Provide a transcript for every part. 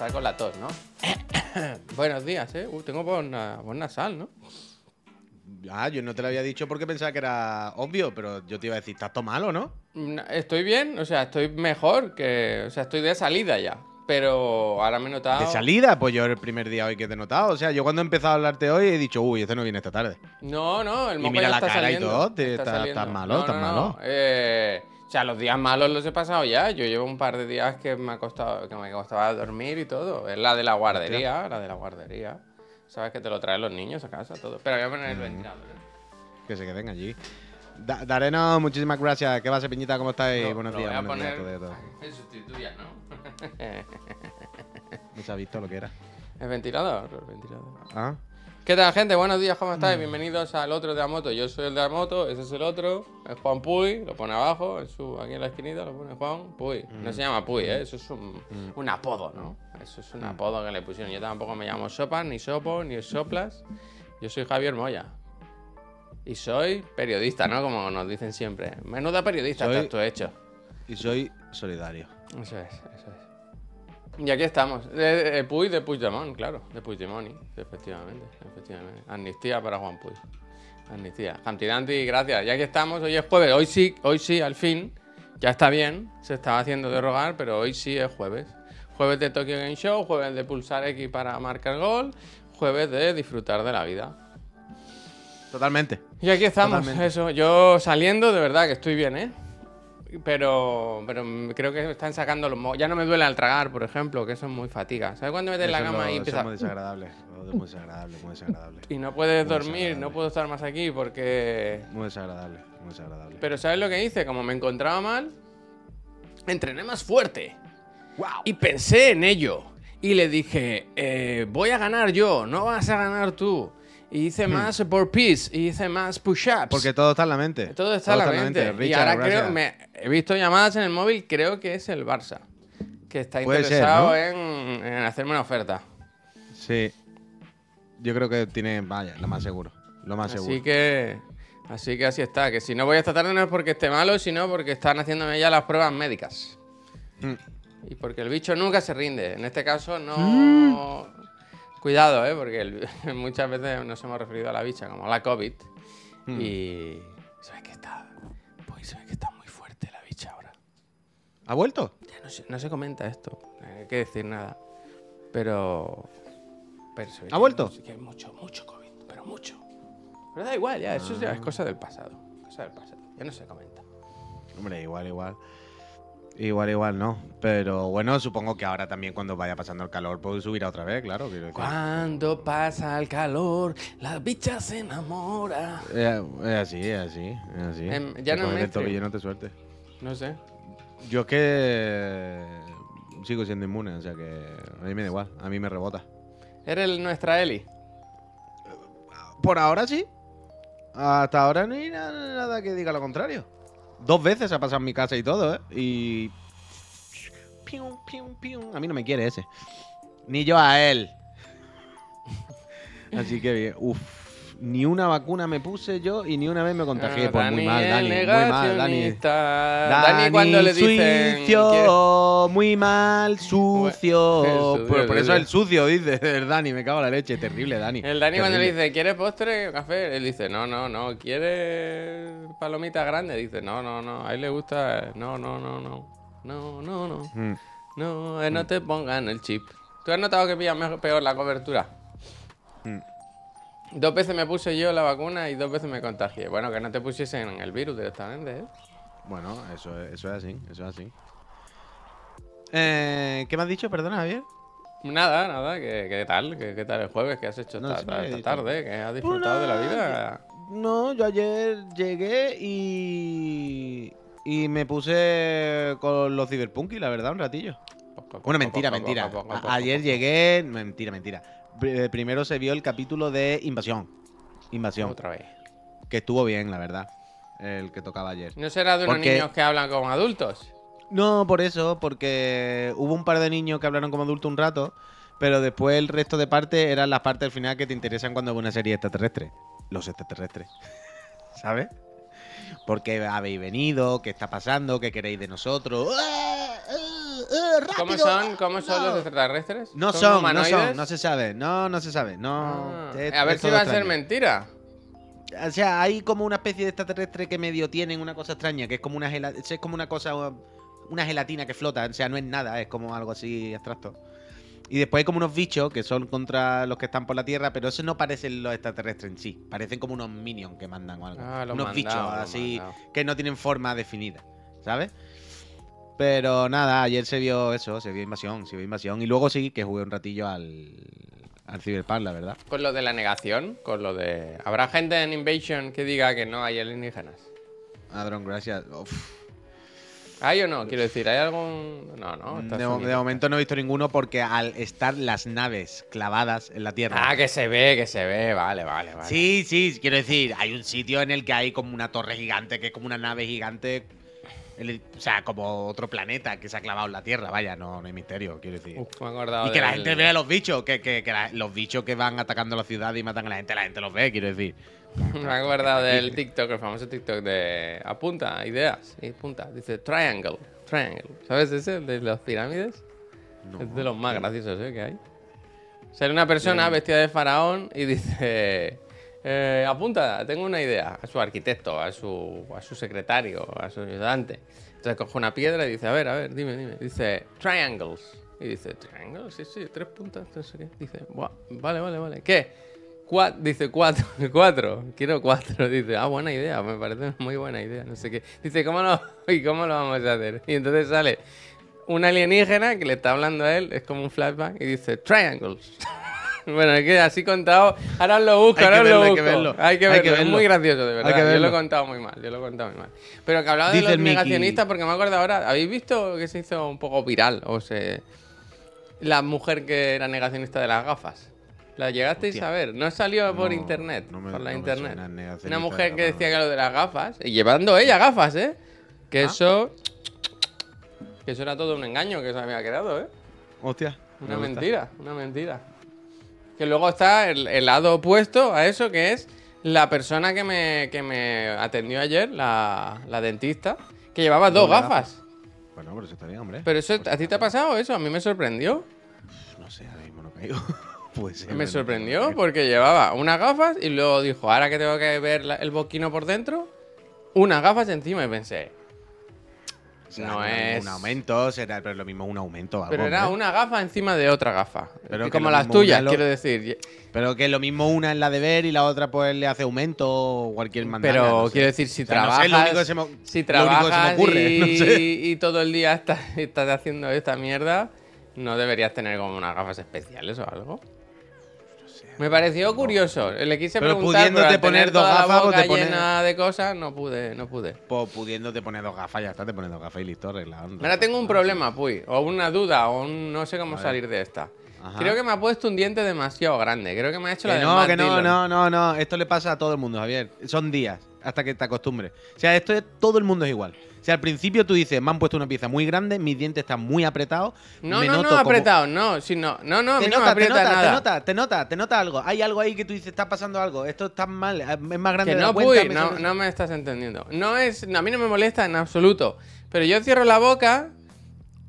empezar con la tos, ¿no? Buenos días, ¿eh? Uh, tengo voz, na- voz nasal, ¿no? Ah, yo no te lo había dicho porque pensaba que era obvio, pero yo te iba a decir, estás todo malo, ¿no? Na- Estoy bien, o sea, estoy mejor que... O sea, estoy de salida ya. Pero ahora me he notado... De salida, pues yo el primer día hoy que te he notado. O sea, yo cuando he empezado a hablarte hoy he dicho, uy, este no viene esta tarde. No, no, el Y moco mira ya la está cara y todo, te- Está está- saliendo. estás malo, No, estás no, no, malo. eh, o sea, los días malos los he pasado ya. Yo llevo un par de días que me ha costado, que me costaba dormir y todo. Es la de la guardería, la de la guardería. Sabes que te lo traen los niños a casa, todo. Pero voy a poner el ventilador. ¿eh? Que se queden allí. Da- Dareno, muchísimas gracias. ¿Qué va Piñita? ¿Cómo estáis? Lo- Buenos días, voy a buenos días. poner todo, todo. en sustituya, ¿no? No se ha visto lo que era. el ventilador, el ventilador. Ah, ¿Qué tal, gente? Buenos días, ¿cómo estáis? Bienvenidos al otro de la moto. Yo soy el de la moto, ese es el otro. Es Juan Puy, lo pone abajo, en su, aquí en la esquinita lo pone Juan Puy. No se llama Puy, ¿eh? Eso es un, un apodo, ¿no? Eso es un apodo que le pusieron. Yo tampoco me llamo Sopas, ni Sopo, ni Soplas. Yo soy Javier Moya. Y soy periodista, ¿no? Como nos dicen siempre. Menuda periodista Soy- estás tú hecho. y soy solidario. Eso es, eso es. Y aquí estamos. Eh, Puy de Puigdemont, claro. De Puigdemont, efectivamente, efectivamente. Amnistía para Juan Puy. Amnistía. Cantidanti, gracias. Ya que estamos, hoy es jueves. Hoy sí, hoy sí, al fin. Ya está bien. Se estaba haciendo de rogar, pero hoy sí es jueves. Jueves de Tokyo Game Show, jueves de pulsar X para marcar gol, jueves de disfrutar de la vida. Totalmente. Y aquí estamos, Totalmente. eso. Yo saliendo, de verdad que estoy bien, ¿eh? Pero, pero mm, creo que están sacando los mo- Ya no me duele al tragar, por ejemplo, que eso es muy fatiga. ¿Sabes cuando metes la Eso es cama y eso empieza... es muy desagradable. Muy desagradable, muy desagradable. Y no puedes Muy dormir, no puedo estar más aquí porque... Muy desagradable, muy desagradable. Pero ¿sabes lo que hice? Como me encontraba mal, entrené más fuerte. Y pensé en ello. Y le dije, eh, voy a ganar yo, no vas a ganar tú. Y hice más por peace, y hice más push-ups. Hmm. Porque todo está en la mente. Todo está en la mente. y Richard, ahora creo, me, he visto llamadas en el móvil, creo que es el Barça. Que está Puede ser, interesado ¿no? en, en hacerme una oferta. Sí. Yo creo que tiene, vaya, lo más seguro. Lo más seguro. Así que, así que así está. Que si no voy esta tarde no es porque esté malo, sino porque están haciéndome ya las pruebas médicas. Mm. Y porque el bicho nunca se rinde. En este caso no... Cuidado, ¿eh? Porque el- muchas veces nos hemos referido a la bicha como la COVID. Mm. Y... Se ve que está... Pues se ve que está muy fuerte la bicha ahora. ¿Ha vuelto? Ya no se, no se comenta esto. No hay que decir nada. Pero... pero ¿Ha vuelto? mucho- que hay mucho, mucho COVID. Pero mucho. Pero da igual, ya. Eso ya es cosa del pasado. Cosa del pasado. Ya no se comenta. Hombre, igual, igual. Igual, igual, no. Pero bueno, supongo que ahora también cuando vaya pasando el calor puedo subir otra vez, claro. decir. Cuando pasa el calor, la bicha se enamora. Eh, Es así, es así, es así. Em, ya no coges el tobillo, no te sueltes. No sé. Yo es que sigo siendo inmune, o sea que a mí me da igual, a mí me rebota. Eres el- nuestra Eli. Por ahora sí. Hasta ahora no hay na- nada que diga lo contrario. Dos veces ha pasado en mi casa y todo, ¿eh? Y. Pium, pium, pium. A mí no me quiere ese. Ni yo a él. Así que bien. Uf. Ni una vacuna me puse yo y ni una vez me contagié. Ah, pues muy mal, Dani. Muy mal, Dani. Dani, cuando le dicen. Sucio, muy mal, sucio. Por, por eso el sucio, dice el Dani. Me cago en la leche. Terrible, Dani. El Dani cuando le dice, ¿quieres postre o café? Él dice, no, no, no. ¿Quieres palomita grande? Dice, no, no, no. A él le gusta. No, no, no, no. No, no, no. Mm. No, eh, no te pongan el chip. ¿Tú has notado que pilla mejor- peor la cobertura? Dos veces me puse yo la vacuna y dos veces me contagié. Bueno, que no te pusiesen el virus directamente, ¿eh? Bueno, eso, es- eso es así, eso es así. Eh, ¿Qué me has dicho? Perdona, Javier. Nada, nada, ¿qué, qué tal? ¿Qué, qué tal el jueves? ¿Qué has hecho No, esta, sí tarde? ¿Que has disfrutado de la vida? No, yo ayer llegué y. Y me puse con los Cyberpunk, la verdad, un ratillo. Poco, Bueno, poco, mentira, poco, mentira. poco, poco, A- poco, ayer llegué. Mentira, mentira. Eh, Primero se vio el capítulo de Invasión. Invasión. Otra vez. Que estuvo bien, la verdad. El que tocaba ayer. ¿No será de unos Porque- niños que hablan como adultos? No, por eso, porque hubo un par de niños que hablaron como adultos un rato, pero después el resto de partes eran las partes al final que te interesan cuando ves una serie extraterrestre. Los extraterrestres. ¿Sabes? Porque habéis venido, qué está pasando, qué queréis de nosotros. ¡Ah! Rápido. ¿Cómo son, cómo son no. los extraterrestres? No son, no son, no se sabe. No, no se sabe. No. Ah, es- a ver si va a ser mentira. O sea, hay como una especie de extraterrestre que medio tienen una cosa extraña, que es como una gela- es como una cosa una gelatina que flota, o sea, no es nada, es como algo así abstracto. Y después hay como unos bichos que son contra los que están por la Tierra, pero esos no parecen los extraterrestres en sí, parecen como unos minions que mandan o algo. Ah, los unos bichos así que no tienen forma definida, ¿sabes? Pero nada, ayer se vio eso, se vio invasión, se vio invasión y luego sí que jugué un ratillo al al Cyberpunk, la verdad. Con lo de la negación, con lo de... ¿Habrá gente en Invasion que diga que no hay alienígenas? Adron, gracias. Uf. ¿Hay o no? Quiero decir, ¿hay algún...? No, no. De, mo- de momento no he visto ninguno porque al estar las naves clavadas en la Tierra. Ah, que se ve, que se ve. Vale, vale, vale. Sí, sí, quiero decir, hay un sitio en el que hay como una torre gigante, que es como una nave gigante. El- o sea, como otro planeta que se ha clavado en la Tierra, vaya, no, no hay misterio, quiero decir. Uf, me he acordado y que la del- gente vea los bichos, que, que- que la- los bichos que van atacando la ciudad y matan a la gente, la gente los ve, quiero decir. Me he acordado del TikTok, el famoso TikTok de apunta ideas y punta. Dice triangle, triangle. ¿Sabes ese? De las pirámides. No. Es de los más graciosos ¿eh? que hay. Sale una persona vestida de faraón y dice: eh, Apunta, tengo una idea. A su arquitecto, a su, a su secretario, a su ayudante. Entonces coge una piedra y dice: A ver, a ver, dime, dime. Dice: Triangles. Y dice: Triangles, sí, sí, tres puntas, no sé qué. Dice: "Buah, Vale, vale, vale. ¿Qué? Dice cuatro, cuatro, quiero cuatro. Dice, ah, buena idea, me parece muy buena idea, no sé qué. Dice, ¿cómo lo, ¿y cómo lo vamos a hacer? Y entonces sale un alienígena que le está hablando a él, es como un flashback, y dice, triangles. bueno, es que así contado, ahora os lo busco, Hay ahora os lo verlo, hay busco. que verlo. Hay que Hay verlo, es muy gracioso, de verdad. que Yo lo he contado muy mal, yo lo he contado muy mal. Pero que hablaba de los Mickey- negacionistas, porque me acuerdo ahora, ¿habéis visto que se hizo un poco viral? O se... La mujer que era negacionista de las gafas. ¿La llegasteis Hostia. a ver? ¿No salió por No, internet? no me- por la no internet. Una mujer que decía que lo de las gafas, y llevando ella gafas, ¿eh? Que Ah. eso. Que eso era todo un engaño que se había creado, ¿eh? Hostia. Una mentira, una mentira. Que luego está el, el lado opuesto a eso, que es la persona que me, que me atendió ayer, la, la dentista, que llevaba dos Doble gafas. Bueno, pero eso está bien, hombre. Pero eso, ¿a ti te ha pasado eso? A mí me sorprendió. No sé, ahora mismo no caigo. Puede ser, Me sorprendió porque llevaba unas gafas y luego dijo, ahora que tengo que ver la- el boquino por dentro, unas gafas encima y pensé, O sea, no es- Un aumento, será, pero lo mismo un aumento. pero algo, era hombre. una gafa encima de otra gafa. Pero que como las tuyas, lo- quiero decir. Pero que lo mismo una es la de ver y la otra pues le hace aumento o cualquier mandanga. Pero no sé. quiero decir, si O sea, no sé, trabajas, lo único que se me- si lo único que se me trabajas ocurre, y, sé. y todo el día estás, estás haciendo esta mierda, no deberías tener como unas gafas especiales o algo. Me pareció curioso. Le quise Pero preguntar, pero pudiéndote al poner tener dos toda la gafas, boca pues te pones- llena de cosas, no pude, no pude. Pues pudiéndote poner dos gafas, ya está, te pones dos gafas y listo, arreglado. Ahora tengo un problema, Puy, o una duda, o un- no sé cómo salir de esta. Ajá. Creo que me ha puesto un diente demasiado grande. Creo que me ha hecho la Que de no, Matt que no, Dillon. no, no, no. Esto le pasa a todo el mundo, Javier. Son días hasta que te acostumbres. O sea, esto es todo el mundo es igual. O sea, al principio tú dices, me han puesto una pieza muy grande, mis dientes están muy apretados. No, me no, noto no, como- apretado, no, sino, no, no, a mí Te no me nota, te aprieta nota, nada. te nota, te nota, te nota algo. Hay algo ahí que tú dices, está pasando algo. Esto está mal, es más grande Que de la no, cuenta. Puy, me no, no me estás entendiendo. No es, a mí no me molesta en absoluto. Pero yo cierro la boca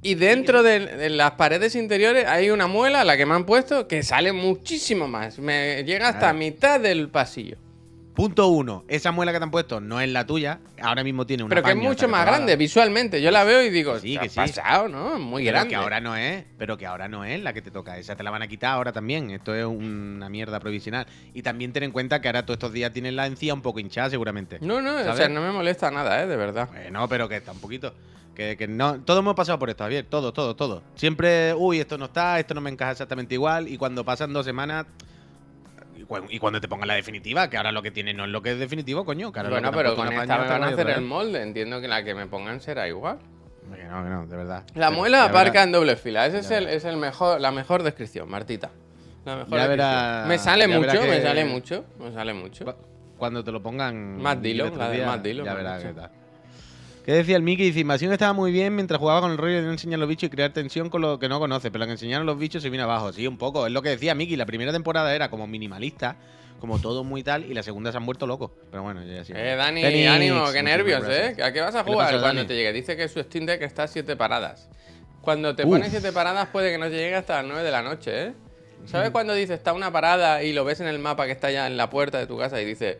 y dentro de, de las paredes interiores hay una muela, la que me han puesto, que sale muchísimo más. Me llega hasta Claro. mitad del pasillo. Punto uno. Esa muela que te han puesto no es la tuya. Ahora mismo tiene una Pero que es mucho más grande visualmente. Yo la veo y digo, Sí, ¿qué que ha sí. pasado, no? Es muy Pero grande. que ahora no es, pero que ahora no es la que te toca. Esa te la van a quitar ahora también. Esto es una mierda provisional. Y también ten en cuenta que ahora todos estos días tienes la encía un poco hinchada seguramente. No, no, o sea, no me molesta nada, ¿eh? De verdad. No, pero que está un poquito. Que, que no. Todos hemos pasado por esto, Javier. Todo, todo, todo. Siempre, uy, esto no está, esto no me encaja exactamente igual. Y cuando pasan dos semanas. Y cu- y cuando te pongan la definitiva, que ahora lo que tiene no es lo que es definitivo, coño. Que ahora Bueno, pero con esta me van a hacer el molde. Entiendo que la que me pongan será igual. Que no, que no, de verdad. La Pero muela aparca en doble fila. Ese es, el, es el mejor, la mejor descripción, Martita. La mejor descripción. me sale mucho, me sale mucho, me sale mucho. Cu- Cuando te lo pongan. Dillon, estos la de Matt Dillon, Ya verás qué tal. ¿Qué decía el Mickey? Dice, Invasión estaba muy bien mientras jugaba con el rollo de no enseñar los bichos y crear tensión con lo que no conoce, pero lo que enseñaron los bichos se vino abajo. Sí, un poco. Es lo que decía Mickey. La primera temporada era como minimalista, como todo muy tal, y la segunda se han vuelto locos. Pero bueno, ya sí. Eh, Dani, ánimo, qué nervios. ¿eh? ¿A qué vas a ¿Qué le jugar pasa, cuando Dani? te llegue? Dice que su Steam Deck está a siete paradas. Cuando te Uf. pones siete paradas puede que no te llegue hasta las 9 de la noche, ¿eh? ¿Sabes cuando dices está una parada y lo ves en el mapa que está ya en la puerta de tu casa y dices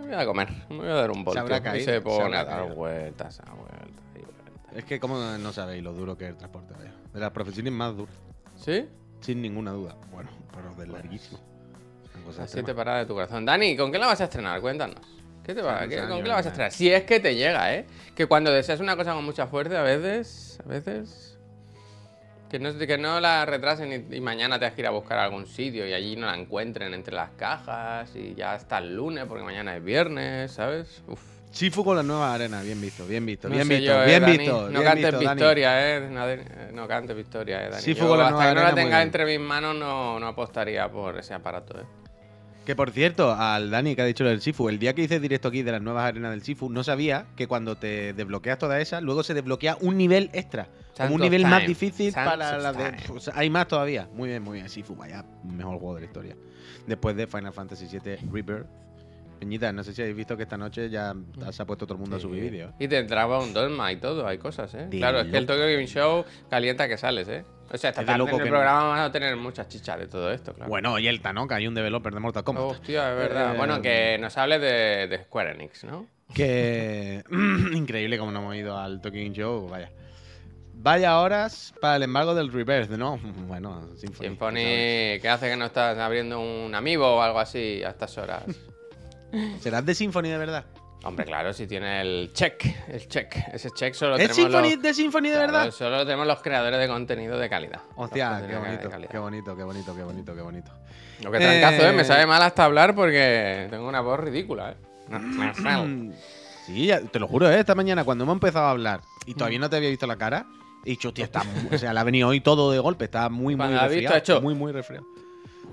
me voy a comer, me voy a dar un voltio? habrá y caído, se se pone habrá a dar caído. vueltas, a vueltas y vueltas. Es que como no sabéis lo duro que es el transporte, vaya. De las profesiones más duras. ¿Sí? Sin ninguna duda. Bueno, pero de larguísimo. Las siete paradas de tu corazón. Dani, ¿con qué la vas a estrenar? Cuéntanos. ¿Qué te va, qué- años, ¿Con qué la vas a estrenar? Si es que te llega, ¿eh? Que cuando deseas una cosa con mucha fuerza, a veces. A veces. Que no, que no la retrasen y, y mañana te has que ir a buscar a algún sitio y allí no la encuentren entre las cajas y ya hasta el lunes porque mañana es viernes, ¿sabes? Uf. Shifu con las nuevas arenas, bien visto, bien visto, No bien visto, yo, eh, bien Dani. visto. No bien cantes visto, Dani. victoria, eh. No, de- no cantes victoria, eh, Dani. Yo fue con la hasta nueva que no la arena, tenga entre mis manos no, no apostaría por ese aparato, eh. Que por cierto, al Dani que ha dicho lo del Sifu, el día que hice directo aquí de las nuevas arenas del Sifu, no sabía que cuando te desbloqueas todas esas, luego se desbloquea un nivel extra. Como un nivel más difícil para las de. pues, hay más todavía. Muy bien, muy bien. Sifu, vaya, mejor juego de la historia. Después de Final Fantasy VII Rebirth. Peñita, no sé si habéis visto que esta noche ya se ha puesto todo el mundo a subir vídeos. Y te entraba un Dolma y todo, hay cosas, ¿eh? De claro, es que el. Tokyo Game Show calienta que sales, ¿eh? O sea, esta Es de tarde loco en el que- programa vamos a tener muchas chichas de todo esto, claro. Bueno, y el Tanoka, hay un developer de Mortal Kombat. Hostia, es verdad. Eh, bueno, que nos hable de, de Square Enix, ¿no? Que. Increíble como no hemos ido al Talking Show, vaya. Vaya horas para el embargo del Rebirth, ¿no? Bueno, Symphony. Symphony, ¿qué hace que no estás abriendo un amiibo o algo así a estas horas? ¿Serás de Symphony de verdad? Hombre, claro, si tiene el check, el check. Ese check solo ¿Es tenemos Symphony los, de Symphony de claro, verdad? Solo lo tenemos los creadores de contenido de calidad. Hostia, qué bonito, qué bonito, qué bonito, qué bonito, qué bonito. Lo que trancazo, ¿eh? Eh, Me sabe mal hasta hablar porque tengo una voz ridícula, ¿eh? Mm, Sí, te lo juro, ¿eh? esta mañana cuando hemos empezado a hablar y todavía no te había visto la cara, he dicho, hostia, está o sea, le ha venido hoy todo de golpe, está muy, muy la visto, hecho- Muy, muy resfriado.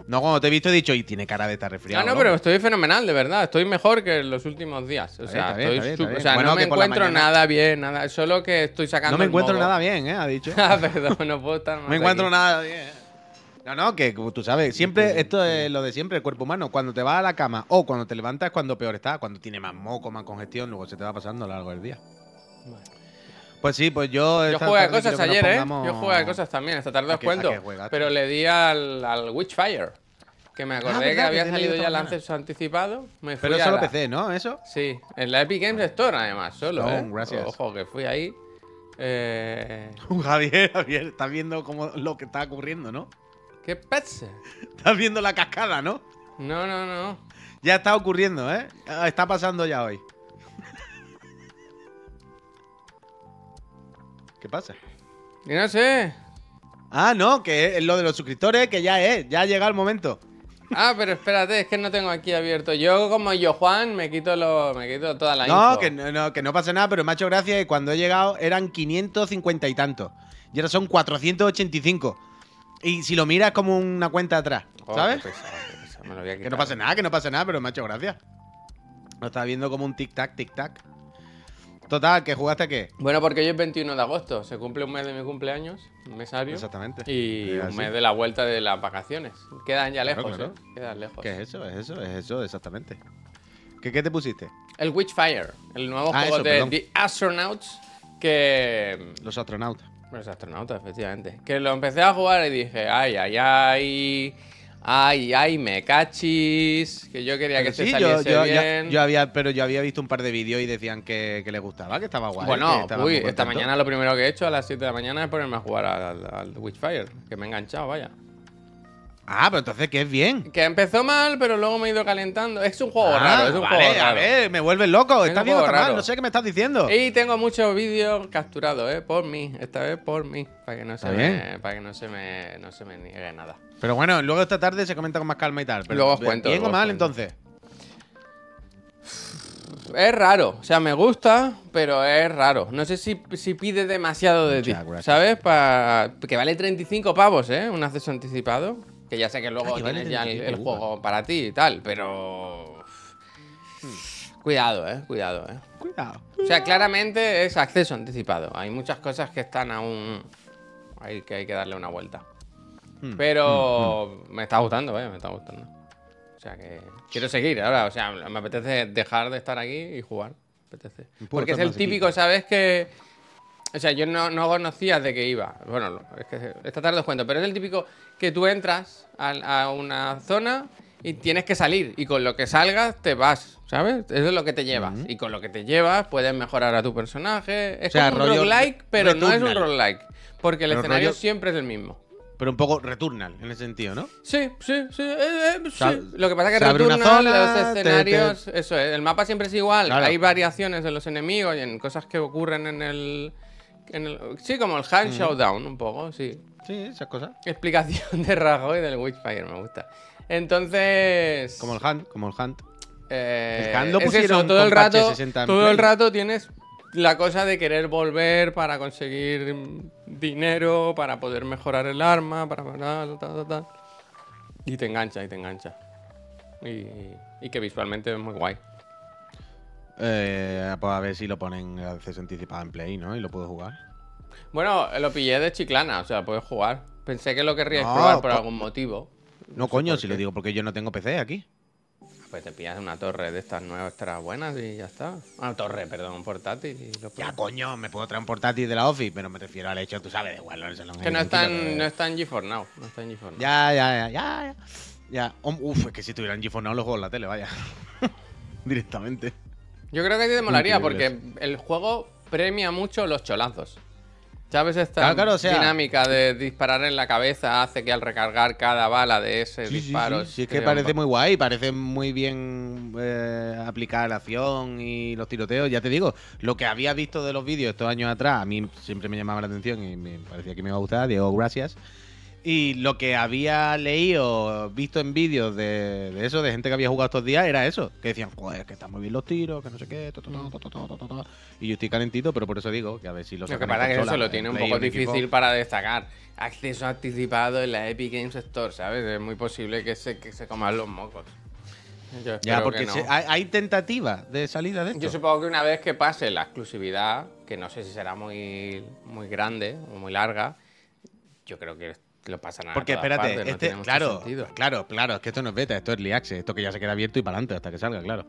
No, cuando te he visto he dicho, y tiene cara de estar resfriado. No, no, ¿no? pero estoy fenomenal, de verdad. Estoy mejor que en los últimos días. O sea, bien, estoy bien, o sea no Bueno, me encuentro nada bien, nada. Solo que estoy sacando. No me el encuentro nada bien, ¿eh? Ha dicho. Ah, perdón, no puedo estar No más me encuentro aquí. nada bien. No, no, que tú sabes, siempre, esto es lo de siempre, el cuerpo humano. Cuando te vas a la cama o cuando te levantas es cuando peor está, cuando tiene más moco, más congestión, luego se te va pasando a lo largo del día. Pues sí, pues yo. Yo jugué a cosas ayer, ¿eh? Yo jugué a cosas también. Esta tarde ¿A os cuento. Pero le di al, al Witchfire. Que me acordé Ah, ¿verdad? que había salido ya el esta mañana. acceso anticipado. Me fui Pero solo la- PC, ¿no? ¿Eso? Sí, en la Epic Games Store además, solo, Oh, ¿eh? gracias. Ojo, que fui ahí. Eh... Javier, Javier, estás viendo cómo lo que está ocurriendo, ¿no? ¿Qué pasa? Estás viendo la cascada, ¿no? No, no, no. Ya está ocurriendo, ¿eh? Está pasando ya hoy. ¿Qué pasa? Y no sé. Ah, no, que es lo de los suscriptores, que ya es, ya ha llegado el momento. Ah, pero espérate, es que no tengo aquí abierto. Yo, como yo, Juan, me quito lo, me quito toda la No, info. que no, no, que no pasa nada, pero me ha hecho gracia que cuando he llegado eran 550 y tantos. Y ahora son 485. Y si lo miras como una cuenta atrás, Oh, ¿sabes? qué pesado, qué pesado, me lo voy a Que no pasa nada, que no pasa nada, pero me ha hecho gracia. Lo estaba viendo como un tic-tac, tic-tac. Total, ¿que jugaste qué? Bueno, porque hoy es 21 de agosto. Se cumple un mes de mi cumpleaños, un mesario. Exactamente. Y un así. mes de la vuelta de las vacaciones. Quedan ya Claro, lejos, claro. ¿eh? Quedan lejos. ¿Qué es eso? Es eso, es eso, exactamente. ¿Qué, qué te pusiste? El Witchfire, el nuevo Ah, juego eso, de perdón. The Astronauts. Que. Los astronautas. Los astronautas, efectivamente. Que lo empecé a jugar y dije, ay, ay, ay. Ay, ay, me cachis. Que yo quería que Pero se sí, yo, saliese yo- bien. yo había, pero yo había visto un par de vídeos y decían que, que les gustaba, que estaba guay. bueno, estaban uy, esta mañana lo primero que he hecho a las 7 de la mañana es ponerme a jugar al, al Witchfire. Que me he enganchado, vaya. Ah, pero entonces que es bien. Que empezó mal, pero luego me he ido calentando. Es un juego Ah, raro, es un vale, juego a raro. ver, me vuelves loco. Es está mal, raro. no sé qué me estás diciendo. Y tengo muchos vídeos capturados, ¿eh? Por mí. Esta vez por mí. Para que no se me, bien. para que no se me, no se me niegue nada. Pero bueno, luego esta tarde se comenta con más calma y tal. Pero Luego os cuento, ¿Bien o mal cuento. entonces? Es raro. O sea, me gusta, pero es raro. No sé si, si pide demasiado de ti. ¿Sabes? Pa- que vale 35 pavos, ¿eh? Un acceso anticipado. Que ya sé que luego Ah, que vale tienes ya el, 35, el juego para ti y tal, pero. Cuidado, eh. Cuidado, eh. Cuidado. O sea, claramente es acceso anticipado. Hay muchas cosas que están aún. Hay que, hay que darle una vuelta. Hmm, Pero me está gustando, vaya, me está gustando. O sea que quiero seguir ahora. O sea, me apetece dejar de estar aquí y jugar. Me apetece. Porque es el típico, ¿sabes? Que O sea, yo no, no conocía de qué iba. Bueno, es que esta tarde os cuento, pero es el típico que tú entras a, a una zona y tienes que salir. Y con lo que salgas te vas, ¿sabes? Eso es lo que te llevas. Y con lo que te llevas puedes mejorar a tu personaje. Es O sea, como un roguelike, pero no es un roguelike. Porque el Pero escenario rollo- siempre es el mismo. Pero un poco returnal en ese sentido, ¿no? Sí, sí, sí. eh, eh, sí. Lo que pasa es que Returnal, zona, los te- escenarios, eso es, el mapa siempre es igual. Claro. Hay variaciones en los enemigos y en cosas que ocurren en el, en el- sí, como el Hand Showdown, un poco, sí. Sí, esas cosas. Explicación de Rajoy del Witchfire, me gusta. Entonces. Como el Hunt, como el Hunt. eh, el Hunt lo es eso, todo el rato. 60 en Todo el rato tienes la cosa de querer volver para conseguir dinero, para poder mejorar el arma, para. para- ta, ta, ta. Y te engancha, y te engancha. Y, y que visualmente es muy guay. Eh, pues a ver si lo ponen a acceso anticipado en Play, ¿no? Y lo puedo jugar. Bueno, lo pillé de chiclana, o sea, puedes jugar. Pensé que lo querríais No, probar por co- algún motivo. No, coño, si qué. lo digo porque yo no tengo PC aquí. Pues te pillas una torre de estas nuevas extras buenas y ya está. Una torre, perdón, un portátil y lo Ya, coño, me puedo traer un portátil de la Office, pero me refiero al hecho, tú sabes, de no es el Que no está, en, no está en GeForce Now. No está en GeForce Now. Ya, ya, ya, ya, ya. Uf, es que si tuvieran GeForce Now lo juego en la tele, vaya. Directamente. Yo creo que a ti te molaría porque el juego premia mucho los cholazos. ¿Sabes? Esta Claro, claro, o sea- dinámica de disparar en la cabeza hace que al recargar cada bala de ese Sí, sí, disparo. sí, sí, es te que parece muy guay, parece muy bien eh, aplicada la acción y los tiroteos. Ya te digo, lo que había visto de los vídeos estos años atrás, a mí siempre me llamaba la atención y me parecía que me iba a gustar. Diego, gracias. Y lo que había leído, visto en vídeos de, de, eso, de gente que había jugado estos días, era eso. Que decían, joder, que están muy bien los tiros, que no sé qué, to, to, to, Y yo estoy calentito, pero por eso digo que a ver si lo Lo que pasa es que eso lo tiene un poco difícil equipo. para destacar. Acceso anticipado en la Epic Games Store, ¿sabes? Es muy posible que se, que se coman los mocos. Ya, porque no. se, hay, hay tentativas de salida de esto. Yo supongo que una vez que pase la exclusividad, que no sé si será muy, muy grande o muy larga, yo creo que lo pasan a Porque espérate, partes, no este, mucho claro, sentido. claro, claro, es que esto no es beta, esto es early access, esto que ya se queda abierto y para adelante hasta que salga, claro.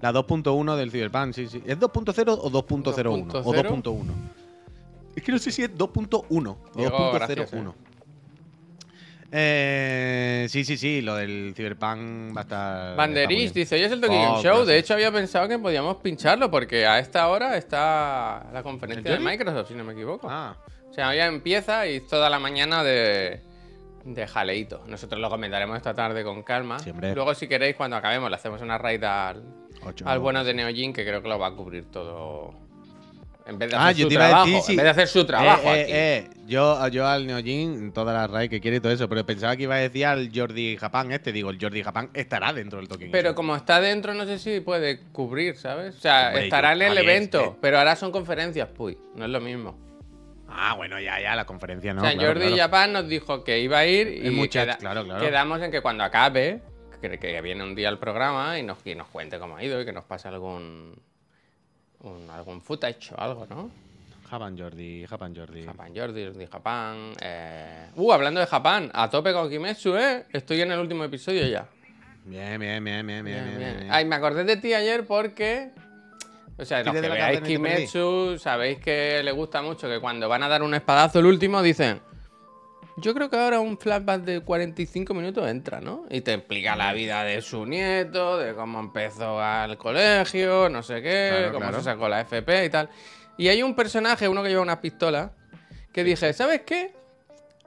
La 2.1 del Cyberpunk, sí, sí. ¿Es 2.0 o 2.01? O 2.0. 2.1. Es que no sé si es 2.1 o Diego, gracias, 2.01. Eh, sí, sí, sí, lo del Cyberpunk va a estar. Banderis dice, hoy es el Tokyo Oh, Game Show. De hecho, había pensado que podíamos pincharlo porque a esta hora está la conferencia ¿El de? Microsoft, si no me equivoco. Ah, sea, ya empieza y toda la mañana de, de jaleito. Nosotros lo comentaremos esta tarde con calma. Siempre. Luego, si queréis, cuando acabemos, le hacemos una raid al, ocho. al bueno de Neojin, que creo que lo va a cubrir todo. En vez de Ah, hacer su trabajo. decir, sí. En vez de hacer su trabajo Eh, eh, aquí. eh, Yo, yo al Neojin, toda la raid que quiere y todo eso, pero pensaba que iba a decir al Jordi Japan este. Digo, el Jordi Japan estará dentro del Tokyo Game Pero como está dentro, no sé si puede cubrir, ¿sabes? O sea, Hombre, estará en el evento, eh. pero ahora son conferencias, puy. No es lo mismo. Ah, bueno, ya, ya, la conferencia no. o sea, claro, Jordi claro. Japan nos dijo que iba a ir y queda- claro, quedamos en que cuando acabe, que, que viene un día al programa y nos, y nos cuente cómo ha ido y que nos pase algún un- algún footage o algo, ¿no? Japan Jordi, Japan Jordi. Japan Jordi, Jordi Japan. eh. Uh, hablando de Japán, a tope con Kimetsu, ¿eh? Estoy en el último episodio ya. Bien, bien, bien, bien, bien, Bien, bien, bien. bien. Ay, me acordé de ti ayer porque. O sea, los que de la veáis. Kimetsu, sabéis que le gusta mucho que cuando van a dar un espadazo el último dicen. Yo creo que ahora un flashback de 45 minutos entra, ¿no? Y te explica la vida de su nieto, de cómo empezó al colegio, no sé qué, Claro, cómo claro. se sacó la FP y tal. Y hay un personaje, uno que lleva una pistola, que dije, ¿sabes qué?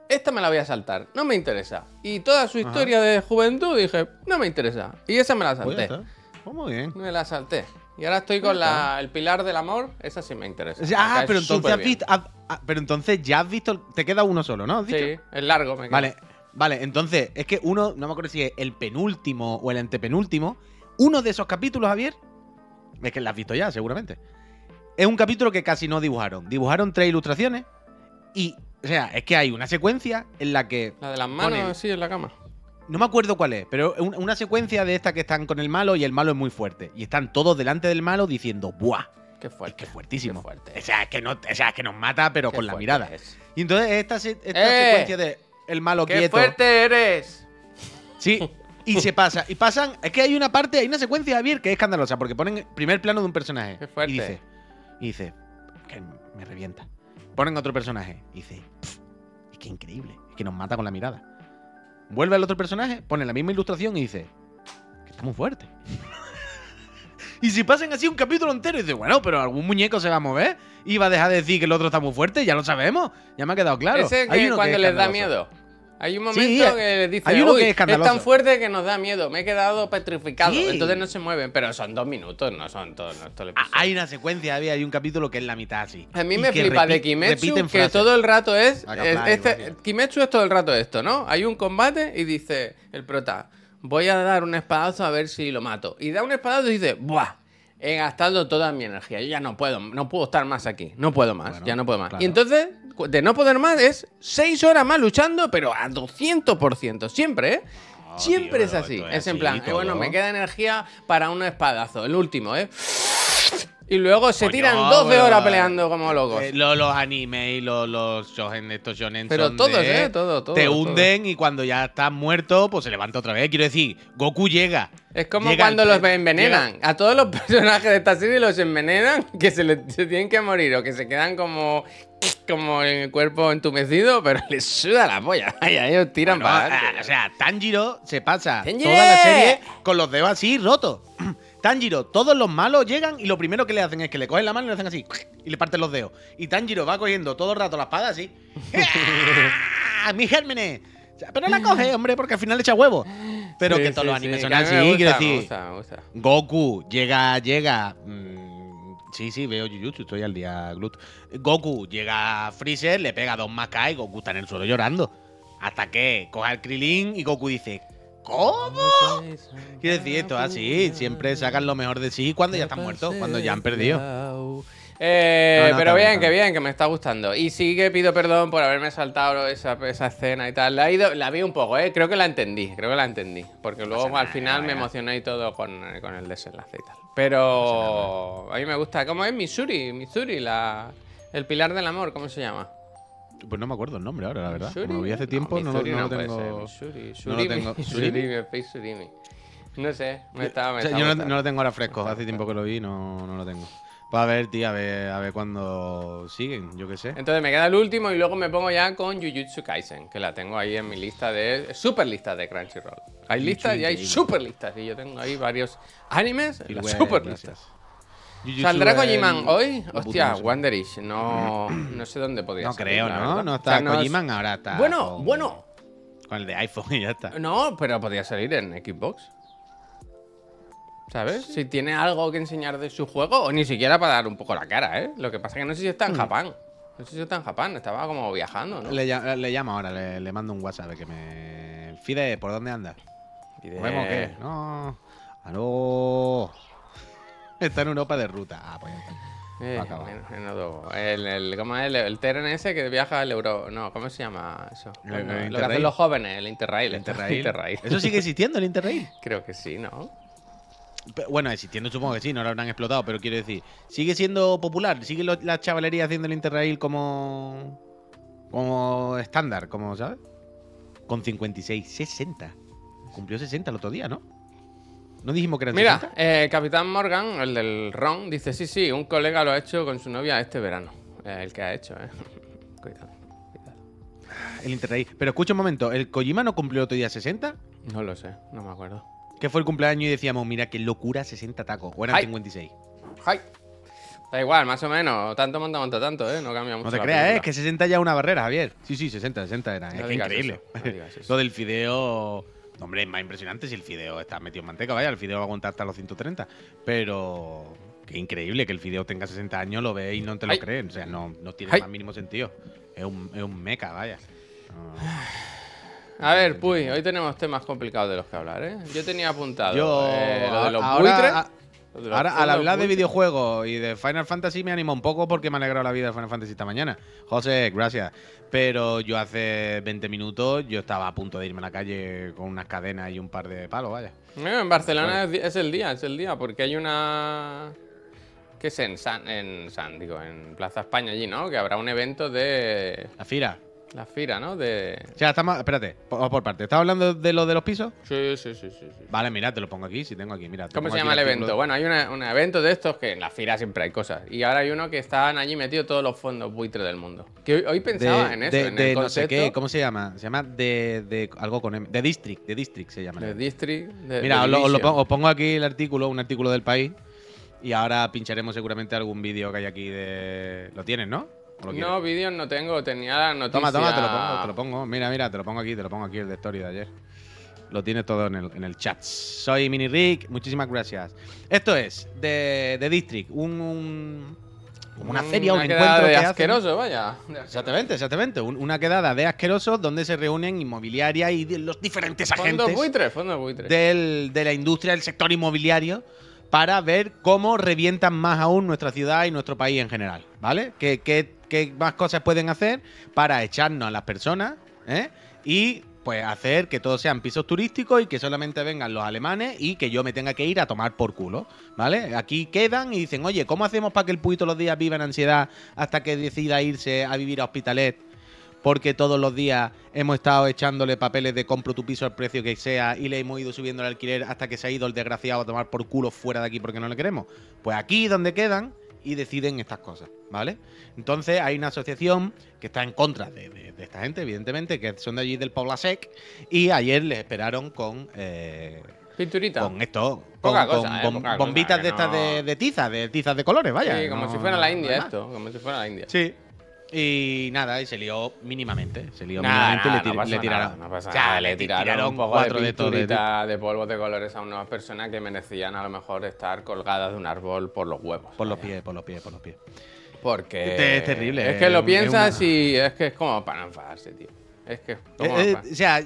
Esta me la voy a saltar, no me interesa. Y toda su historia de juventud dije, no me interesa. Y esa me la Pues salté. está. Pues muy bien. Me la salté. Y ahora estoy con la, el pilar del amor, esa sí me interesa. Ah, pero entonces has visto. has- ah, pero entonces ya has visto. Te queda uno solo, ¿no? Sí, es largo, me queda. Vale, vale, entonces, es que uno, no me acuerdo si es el penúltimo o el antepenúltimo, uno de esos capítulos, Javier, es que lo has visto ya, seguramente. Es un capítulo que casi no dibujaron. Dibujaron tres ilustraciones y, o sea, es que hay una secuencia en la que, La de las manos, Pone- sí, en la cama. No me acuerdo cuál es, pero un- una secuencia de esta que están con el malo y el malo es muy fuerte. Y están todos delante del malo diciendo, ¡buah! Qué Es fuerte. que es fuertísimo. Qué fuerte. O sea, es que, no, o sea, es que nos mata, pero Qué con la mirada. es. Y entonces esta, esta ¡Eh! secuencia de el malo ¡Qué quieto. fuerte eres! Sí, y se pasa. Y pasan. Es que hay una parte, hay una secuencia, Javier, que es escandalosa, porque ponen primer plano de un personaje. Qué fuerte. Y dice. Y dice. Que me revienta. Ponen otro personaje. Y dice, "Pf, es que increíble. Es que nos mata con la mirada. Vuelve al otro personaje, pone la misma ilustración y dice, que está muy fuerte. y si pasan así un capítulo entero, y dice, bueno, pero algún muñeco se va a mover y va a dejar de decir que el otro está muy fuerte, ya lo sabemos. Ya me ha quedado claro. Ese Hay que uno cuando es les da miedo. Hay un Sí, momento eh, que dice, hay uno "Uy, que es es tan escandaloso". fuerte que nos da miedo. Me he quedado petrificado. Sí. Entonces no se mueven, pero son dos minutos, no son todos. No todo. Hay una secuencia, había, hay un capítulo que es la mitad así. A mí Y me flipa de Kimetsu que frases. todo el rato es. Acá es- este, Kimetsu es todo el rato esto, ¿no? Hay un combate y dice el prota, voy a dar un espadazo a ver si lo mato. Y da un espadazo y dice, ¡buah! He gastado toda mi energía. Yo ya no puedo, no puedo estar más aquí. No puedo más, Bueno, ya no puedo más. claro. Y entonces, de no poder más, es seis horas más luchando, pero a 200%. Siempre, ¿eh? Ah, Siempre tío, es así. Es, en plan, eh, bueno, me queda energía para un espadazo. El último, ¿eh? Y luego se Coño, tiran 12 pero- horas peleando como locos. Eh, lo- los animes y los, los shonen, estos shonen Pero son todos, de- ¿eh? Todo, todo, Te hunden y cuando ya estás muerto, pues se levanta otra vez. Quiero decir, Goku llega. Es como Llega cuando los envenenan. A todos los personajes de esta serie los envenenan, que se, le- se tienen que morir o que se quedan como, como en el cuerpo entumecido, pero les suda la polla. Ay, ellos tiran No, para adelante. o sea, Tanjiro se pasa ¡Tanjiro! toda la serie con los dedos así rotos. Tanjiro, todos los malos llegan y lo primero que le hacen es que le cogen la mano y le hacen así y le parten los dedos. Y Tanjiro va cogiendo todo el rato la espada así. ¡Ah! ¡Mi gérmenes! Pero la coge, hombre, porque al final le echa huevo. Pero Sí, que todos sí, los sí, animes que son así, me gusta, quiero Me decir. gusta, me gusta. Goku llega, llega. mm, sí, sí, veo Jujutsu, estoy al día, Glut. Goku llega a Freezer, le pega dos macas y Goku está en el suelo llorando. Hasta que coge al Krilin y Goku dice: ¿Cómo? Quiero decir, esto es así. Siempre sacan lo mejor de sí cuando ya están muertos, cuando ya han perdido. Eh, No, no, pero bien, que bien, que me está gustando. Y sí que pido perdón por haberme saltado esa, esa escena y tal. La, he ido, la vi un poco, ¿eh? Creo que la entendí, creo que la entendí. Porque luego al nada, final me emocioné y todo con, con el desenlace y tal. Pero a mí me gusta. ¿Cómo es Missouri? Missouri, la, el pilar del amor, ¿cómo se llama? Pues no me acuerdo el nombre ahora, la verdad. Como lo vi hace tiempo, no, no lo tengo. Missouri, no lo tengo. ¿Surimi? me fue Surimi. No sé, me estaba. Me O sea, estaba yo no, no lo tengo ahora fresco, hace tiempo que lo vi, no, no lo tengo. Pues a ver, tío, a ver, a ver cuándo siguen, yo qué sé. Entonces me queda el último y luego me pongo ya con Jujutsu Kaisen, que la tengo ahí en mi lista de. Super lista de Crunchyroll. Hay listas y hay super listas. Y yo tengo ahí varios animes en las super listas. Jujutsu ¿Saldrá Kojiman hoy? Hostia, puto, no. No, sé dónde podría No creo, ¿no? No O está sea, no es- Kojiman, ahora está. Bueno, con- bueno. Con el de iPhone y ya está. No, pero podría salir en Xbox. ¿Sabes? Si tiene algo que enseñar de su juego, o ni siquiera para dar un poco la cara, ¿eh? Lo que pasa es que no sé si está en Japón. No sé si está en Japón, estaba como viajando, ¿no? Le, lla- le llamo ahora, le, le mando un WhatsApp que me. Fide, ¿por dónde andas? Y de- ¿Nos vemos o qué? No. ¡Aló! Está en Europa de ruta. Ah, pues ya está. Eh, menos dos. el, el, ¿Cómo es? El, el tren ese que viaja al Euro. No, ¿cómo se llama eso? El- Lo- el lo que hacen los jóvenes, el Interrail. El Interrail. Interrail. ¿Eso sigue existiendo, el Interrail? Creo que sí, ¿no? Bueno, existiendo supongo que sí, no lo habrán explotado, pero quiero decir, ¿sigue siendo popular? ¿Sigue lo- la chavalería haciendo el Interrail como. como estándar, como, ¿sabes? Con 56, 60. Cumplió 60 el otro día, ¿no? ¿No dijimos que eran Mira, 60? eh, Capitán Morgan, el del Ron, dice: Sí, sí, un colega lo ha hecho con su novia este verano. Eh, el que ha hecho, ¿eh? cuidado, cuidado. El Interrail. Pero escucha un momento, ¿el Kojima no cumplió otro día 60? No lo sé, no me acuerdo. Que fue el cumpleaños y decíamos, mira qué locura, 60 tacos. O eran Ay. 56. ¡Ay! Da igual, más o menos. Tanto monta, monta tanto, ¿eh? No cambia mucho. No te la creas, ¿eh? Es que 60 ya es una barrera, Javier. Sí, sí, 60, 60 era. No es que increíble. eso, no eso. Lo del fideo. Hombre, es más impresionante si el fideo está metido en manteca, vaya. El fideo va a aguantar hasta los 130. Pero. Qué increíble que el fideo tenga 60 años, lo ves y no te lo Ay. crees. O sea, no, no tiene Ay. más mínimo sentido. Es un, es un meca, vaya. No. A ver, Puy, hoy tenemos temas complicados de los que hablar, ¿eh? Yo tenía apuntado Yo. eh, lo de los ahora- buitres. Ahora, al hablar de videojuegos y de Final Fantasy me anima un poco porque me ha alegrado la vida de Final Fantasy esta mañana. José, gracias. Pero yo hace 20 minutos yo estaba a punto de irme a la calle con unas cadenas y un par de palos, vaya. Eh, en Barcelona es, es el día, es el día, porque hay una. ¿Qué es en San, en San, digo, en Plaza España allí, ¿no? Que habrá un evento de. La Fira. La fira, ¿no? De... O sea, estamos. Espérate, por, por parte. ¿Estás hablando de lo de los pisos? Sí, sí, sí, sí. sí. Vale, mira, te lo pongo aquí, si tengo aquí, mira. ¿Cómo se llama el evento? Bueno, hay una- un evento de estos que en la fira siempre hay cosas. Y ahora hay uno que están allí metidos todos los fondos buitres del mundo. Que hoy, hoy pensaba de, en eso, de- en el no sé qué, ¿cómo se llama? Se llama de, de algo con M. De District, de District se llama. de. District. Mira, os, lo- os lo pongo, os pongo aquí el artículo, un artículo del país. Y ahora pincharemos seguramente algún vídeo que hay aquí de. ¿Lo tienes, no? No, vídeos no tengo, tenía la noticia. Toma, toma, te lo pongo, te lo pongo. Mira, mira, te lo pongo aquí, te lo pongo aquí el de story de ayer. Lo tienes todo en el, en el chat. Soy Mini Rick, muchísimas gracias. Esto es de, de District, un, un- como una feria, un Una quedada encuentro de que hacen. asqueroso, vaya. Exactamente, exactamente. un- una quedada de asquerosos donde se reúnen inmobiliarias y de- los diferentes Fondos agentes buitres, fondos buitres. del- de la industria, del sector inmobiliario, para ver cómo revientan más aún nuestra ciudad y nuestro país en general, ¿vale? ¿Qué, qué- qué más cosas pueden hacer para echarnos a las personas ¿eh? y pues hacer que todos sean pisos turísticos y que solamente vengan los alemanes y que yo me tenga que ir a tomar por culo, ¿vale? Aquí quedan y dicen, oye, ¿cómo hacemos para que el Puy todos los días viva en ansiedad hasta que decida irse a vivir a Hospitalet? porque todos los días hemos estado echándole papeles de compro tu piso al precio que sea y le hemos ido subiendo el alquiler hasta que se ha ido el desgraciado a tomar por culo fuera de aquí porque no le queremos. Pues aquí donde quedan y deciden estas cosas, ¿vale? Entonces hay una asociación que está en contra de, de- de esta gente, evidentemente, que son de allí del Poblasec, y ayer les esperaron con... eh, Pinturita. con esto, con, cosa, eh, cosa, bombitas de estas de, de tiza, de tizas de colores, vaya. Sí, como no- si fuera la India esto, como si fuera la India. Sí. Y nada, y se lió mínimamente. Se lió Nada, mínimamente y nada, le, no tiraron. nada, no pasa O sea, nada, le tiraron, un poco de cuatro de de- de, polvo de colores a unas personas que merecían a lo mejor estar colgadas de un árbol por los huevos. Por los pies, por los pies, por los pies. Porque es terrible, Es que lo es piensas una- y es que es como para enfadarse, tío. Es que ¿cómo Eh, eh, o sea,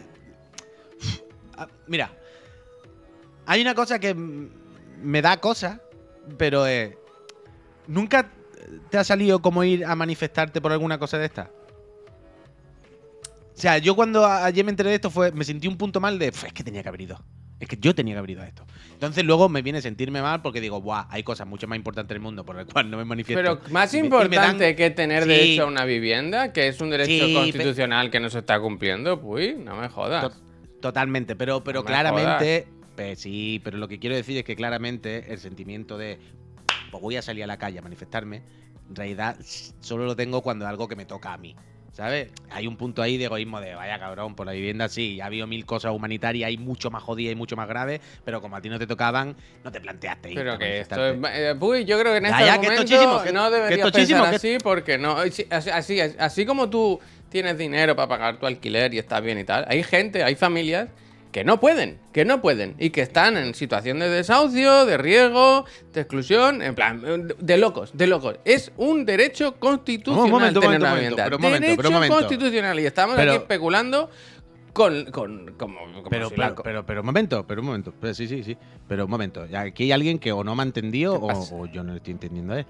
mira, hay una cosa que me da cosa, pero eh, nunca te ha salido como ir a manifestarte por alguna cosa de esta. O sea, yo cuando ayer me enteré de esto fue, me sentí un punto mal de, "Fue, es que tenía que haber ido. Es que yo tenía que haber ido a esto. Entonces luego me viene a sentirme mal porque digo, buah, hay cosas mucho más importantes en el mundo por el cual no me manifiesto. Pero más me- dan- importante que tener Sí. derecho a una vivienda, que es un derecho Sí, constitucional que no se está cumpliendo, pues no me jodas. To- Totalmente, pero, pero No claramente. Pues sí, pero lo que quiero decir es que claramente el sentimiento de pues voy a salir a la calle a manifestarme, en realidad solo lo tengo cuando es algo que me toca a mí. ¿Sabes? Hay un punto ahí de egoísmo de vaya cabrón, por la vivienda sí, ha habido mil cosas humanitarias, hay mucho más jodidas y mucho más graves, pero como a ti no te tocaban, no te planteaste. Pero que esto manifestarte. es. eh, yo creo que en Ya, este ya, que momento que- no que es deberías tochísimo, pensar que- así porque no. Así, así, así como tú tienes dinero para pagar tu alquiler y estás bien y tal, hay gente, hay familias que no pueden, que no pueden y que están en situación de desahucio, de riesgo, de exclusión, en plan, de, locos, de locos. Es un derecho constitucional Un momento, tener momento, una vivienda. pero un momento, derecho pero un momento. constitucional y estamos Pero- aquí especulando con, con como, como Pero, si pero, pero, pero un momento, pero un momento. Pero sí, sí, sí. Pero un momento. Aquí hay alguien que o no me ha entendido ¿Qué o, o yo no lo estoy entendiendo. ¿eh?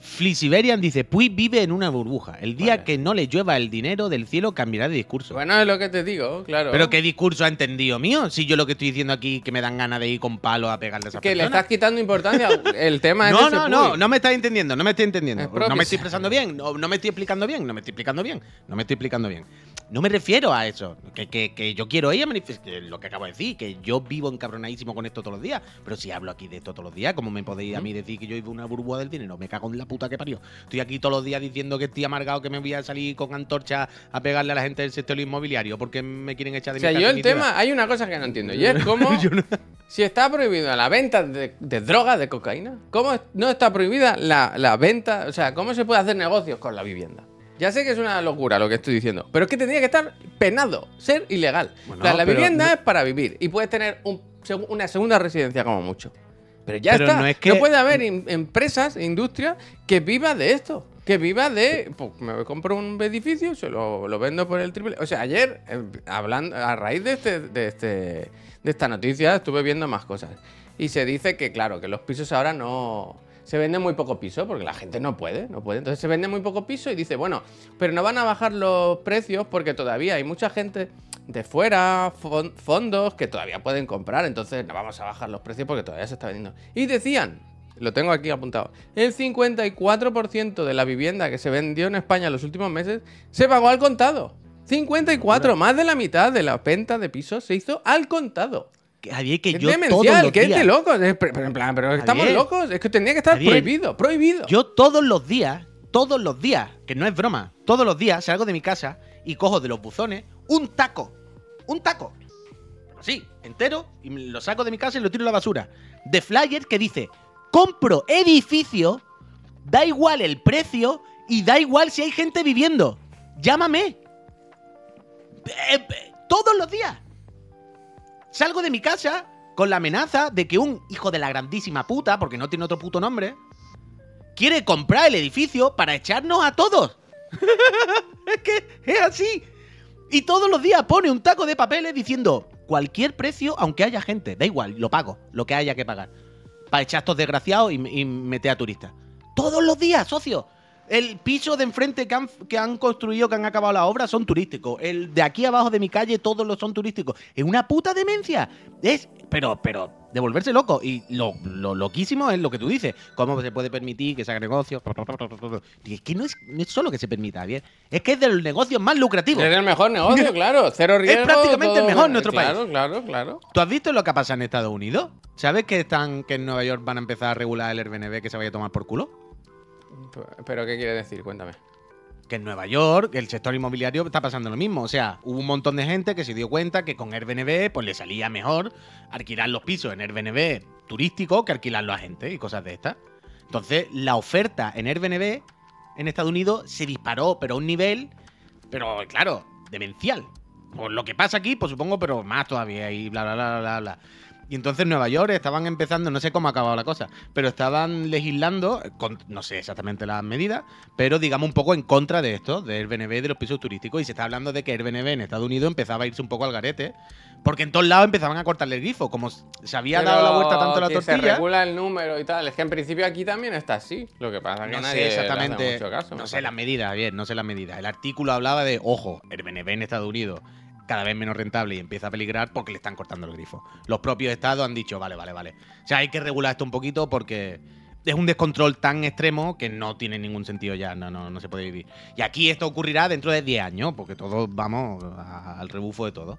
Flisiberian dice: Puy vive en una burbuja. El día Vale. que no le llueva el dinero del cielo cambiará de discurso. Bueno, es lo que te digo, claro. Pero ¿qué discurso ha entendido mío? Si yo lo que estoy diciendo aquí que me dan ganas de ir con palo a pegarle a esa que le estás quitando importancia. El tema es No, no, Puy. no, no me estás entendiendo, no me estoy entendiendo. Es No me estoy expresando bien, no, no me estoy explicando bien, no me estoy explicando bien, no me estoy explicando bien. No me refiero a eso, que, que- que yo quiero ir a manifestar, lo que acabo de decir, que yo vivo encabronadísimo con esto todos los días, pero si hablo aquí de esto todos los días, ¿cómo me podéis a mí decir que yo vivo una burbuja del dinero? Me cago en la puta que parió. Estoy aquí todos los días diciendo que estoy amargado, que me voy a salir con antorcha a pegarle a la gente del sector inmobiliario porque me quieren echar de O sea, mi yo el tema, hay una cosa que no entiendo, y es no- si está prohibida la venta de, de droga, de cocaína, ¿cómo no está prohibida la, la venta? O sea, ¿cómo se puede hacer negocios con la vivienda? Ya sé que es una locura lo que estoy diciendo, pero es que tendría que estar penado, ser ilegal. Bueno, O sea, la vivienda no- es para vivir y puedes tener un una segunda residencia como mucho. Pero ya Pero está. no es que- puede haber in- empresas, industria que viva de esto. Que viva de. Pues me compro un edificio, se lo, lo vendo por el triple. O sea, ayer, eh, hablando, a raíz de este, de este. de esta noticia, estuve viendo más cosas. Y se dice que, claro, que los pisos ahora no. Se vende muy poco piso porque la gente no puede, no puede. Entonces se vende muy poco piso y dice, bueno, pero no van a bajar los precios porque todavía hay mucha gente de fuera, fon- fondos que todavía pueden comprar. Entonces no vamos a bajar los precios porque todavía se está vendiendo. Y decían lo tengo aquí apuntado, el 54% de la vivienda que se vendió en España en los últimos meses se pagó al contado. 54, más de la mitad de la venta de pisos se hizo al contado. Javier, que Es yo todos los que es de días, locos. es- pero, en plan, pero estamos Javier. locos. Es que tendría que estar Javier. prohibido, prohibido. yo todos los días, todos los días, que no es broma, todos los días salgo de mi casa y cojo de los buzones un taco. Un taco. Así, entero, y lo saco de mi casa y lo tiro a la basura. De flyer que dice, compro edificio, da igual el precio y da igual si hay gente viviendo. Llámame. Eh, eh, todos los días. Salgo de mi casa con la amenaza de que un hijo de la grandísima puta, porque no tiene otro puto nombre, quiere comprar el edificio para echarnos a todos. es que es así. Y todos los días pone un taco de papeles diciendo cualquier precio, aunque haya gente, da igual, lo pago, lo que haya que pagar. Para echar a estos desgraciados y, meter a turistas. Todos los días, socio. El piso de enfrente que han, que han construido, que han acabado la obra, son turísticos. El de aquí abajo de mi calle, todos los son turísticos. Es una puta demencia. Es, pero, pero, de volverse loco. Y lo, lo loquísimo es lo que tú dices. ¿Cómo se puede permitir que se haga negocio? Y es que no es, no es solo que se permita, bien. Es que es de los negocios más lucrativos. Es el mejor negocio, claro. Cero riesgo. prácticamente el mejor en nuestro claro, país. Claro, claro, ¿Tú has visto lo que ha pasado en Estados Unidos? ¿Sabes que están que en Nueva York van a empezar a regular el Airbnb que se vaya a tomar por culo? ¿Pero qué quiere decir? Cuéntame. Que en Nueva York el sector inmobiliario está pasando lo mismo. O sea, hubo un montón de gente que se dio cuenta que con Airbnb pues le salía mejor alquilar los pisos en Airbnb turístico que alquilarlo a gente y cosas de estas. Entonces, la oferta en Airbnb en Estados Unidos se disparó, pero a un nivel, pero claro, demencial. Por lo que pasa aquí, pues supongo, pero más todavía y bla, bla, bla, bla, bla. Y entonces en Nueva York estaban empezando, no sé cómo ha acabado la cosa, pero estaban legislando, con- no sé exactamente las medidas, pero digamos un poco en contra de esto, de Airbnb y de los pisos turísticos. Y se está hablando de que Airbnb en Estados Unidos empezaba a irse un poco al garete, porque en todos lados empezaban a cortarle el grifo. Como se había dado la vuelta tanto a la que Se tortilla. regula el número y tal. Es que en principio aquí también está así. Lo que pasa es que No nadie sé le hace exactamente. mucho caso, no sé las medidas, bien, no sé las medidas. El artículo hablaba de, ojo, Airbnb en Estados Unidos cada vez menos rentable y empieza a peligrar porque le están cortando el grifo. Los propios estados han dicho, vale, vale, vale. O sea, hay que regular esto un poquito porque es un descontrol tan extremo que no tiene ningún sentido ya, no, no, no se puede vivir. Y aquí esto ocurrirá dentro de 10 años, porque todos vamos al rebufo de todo.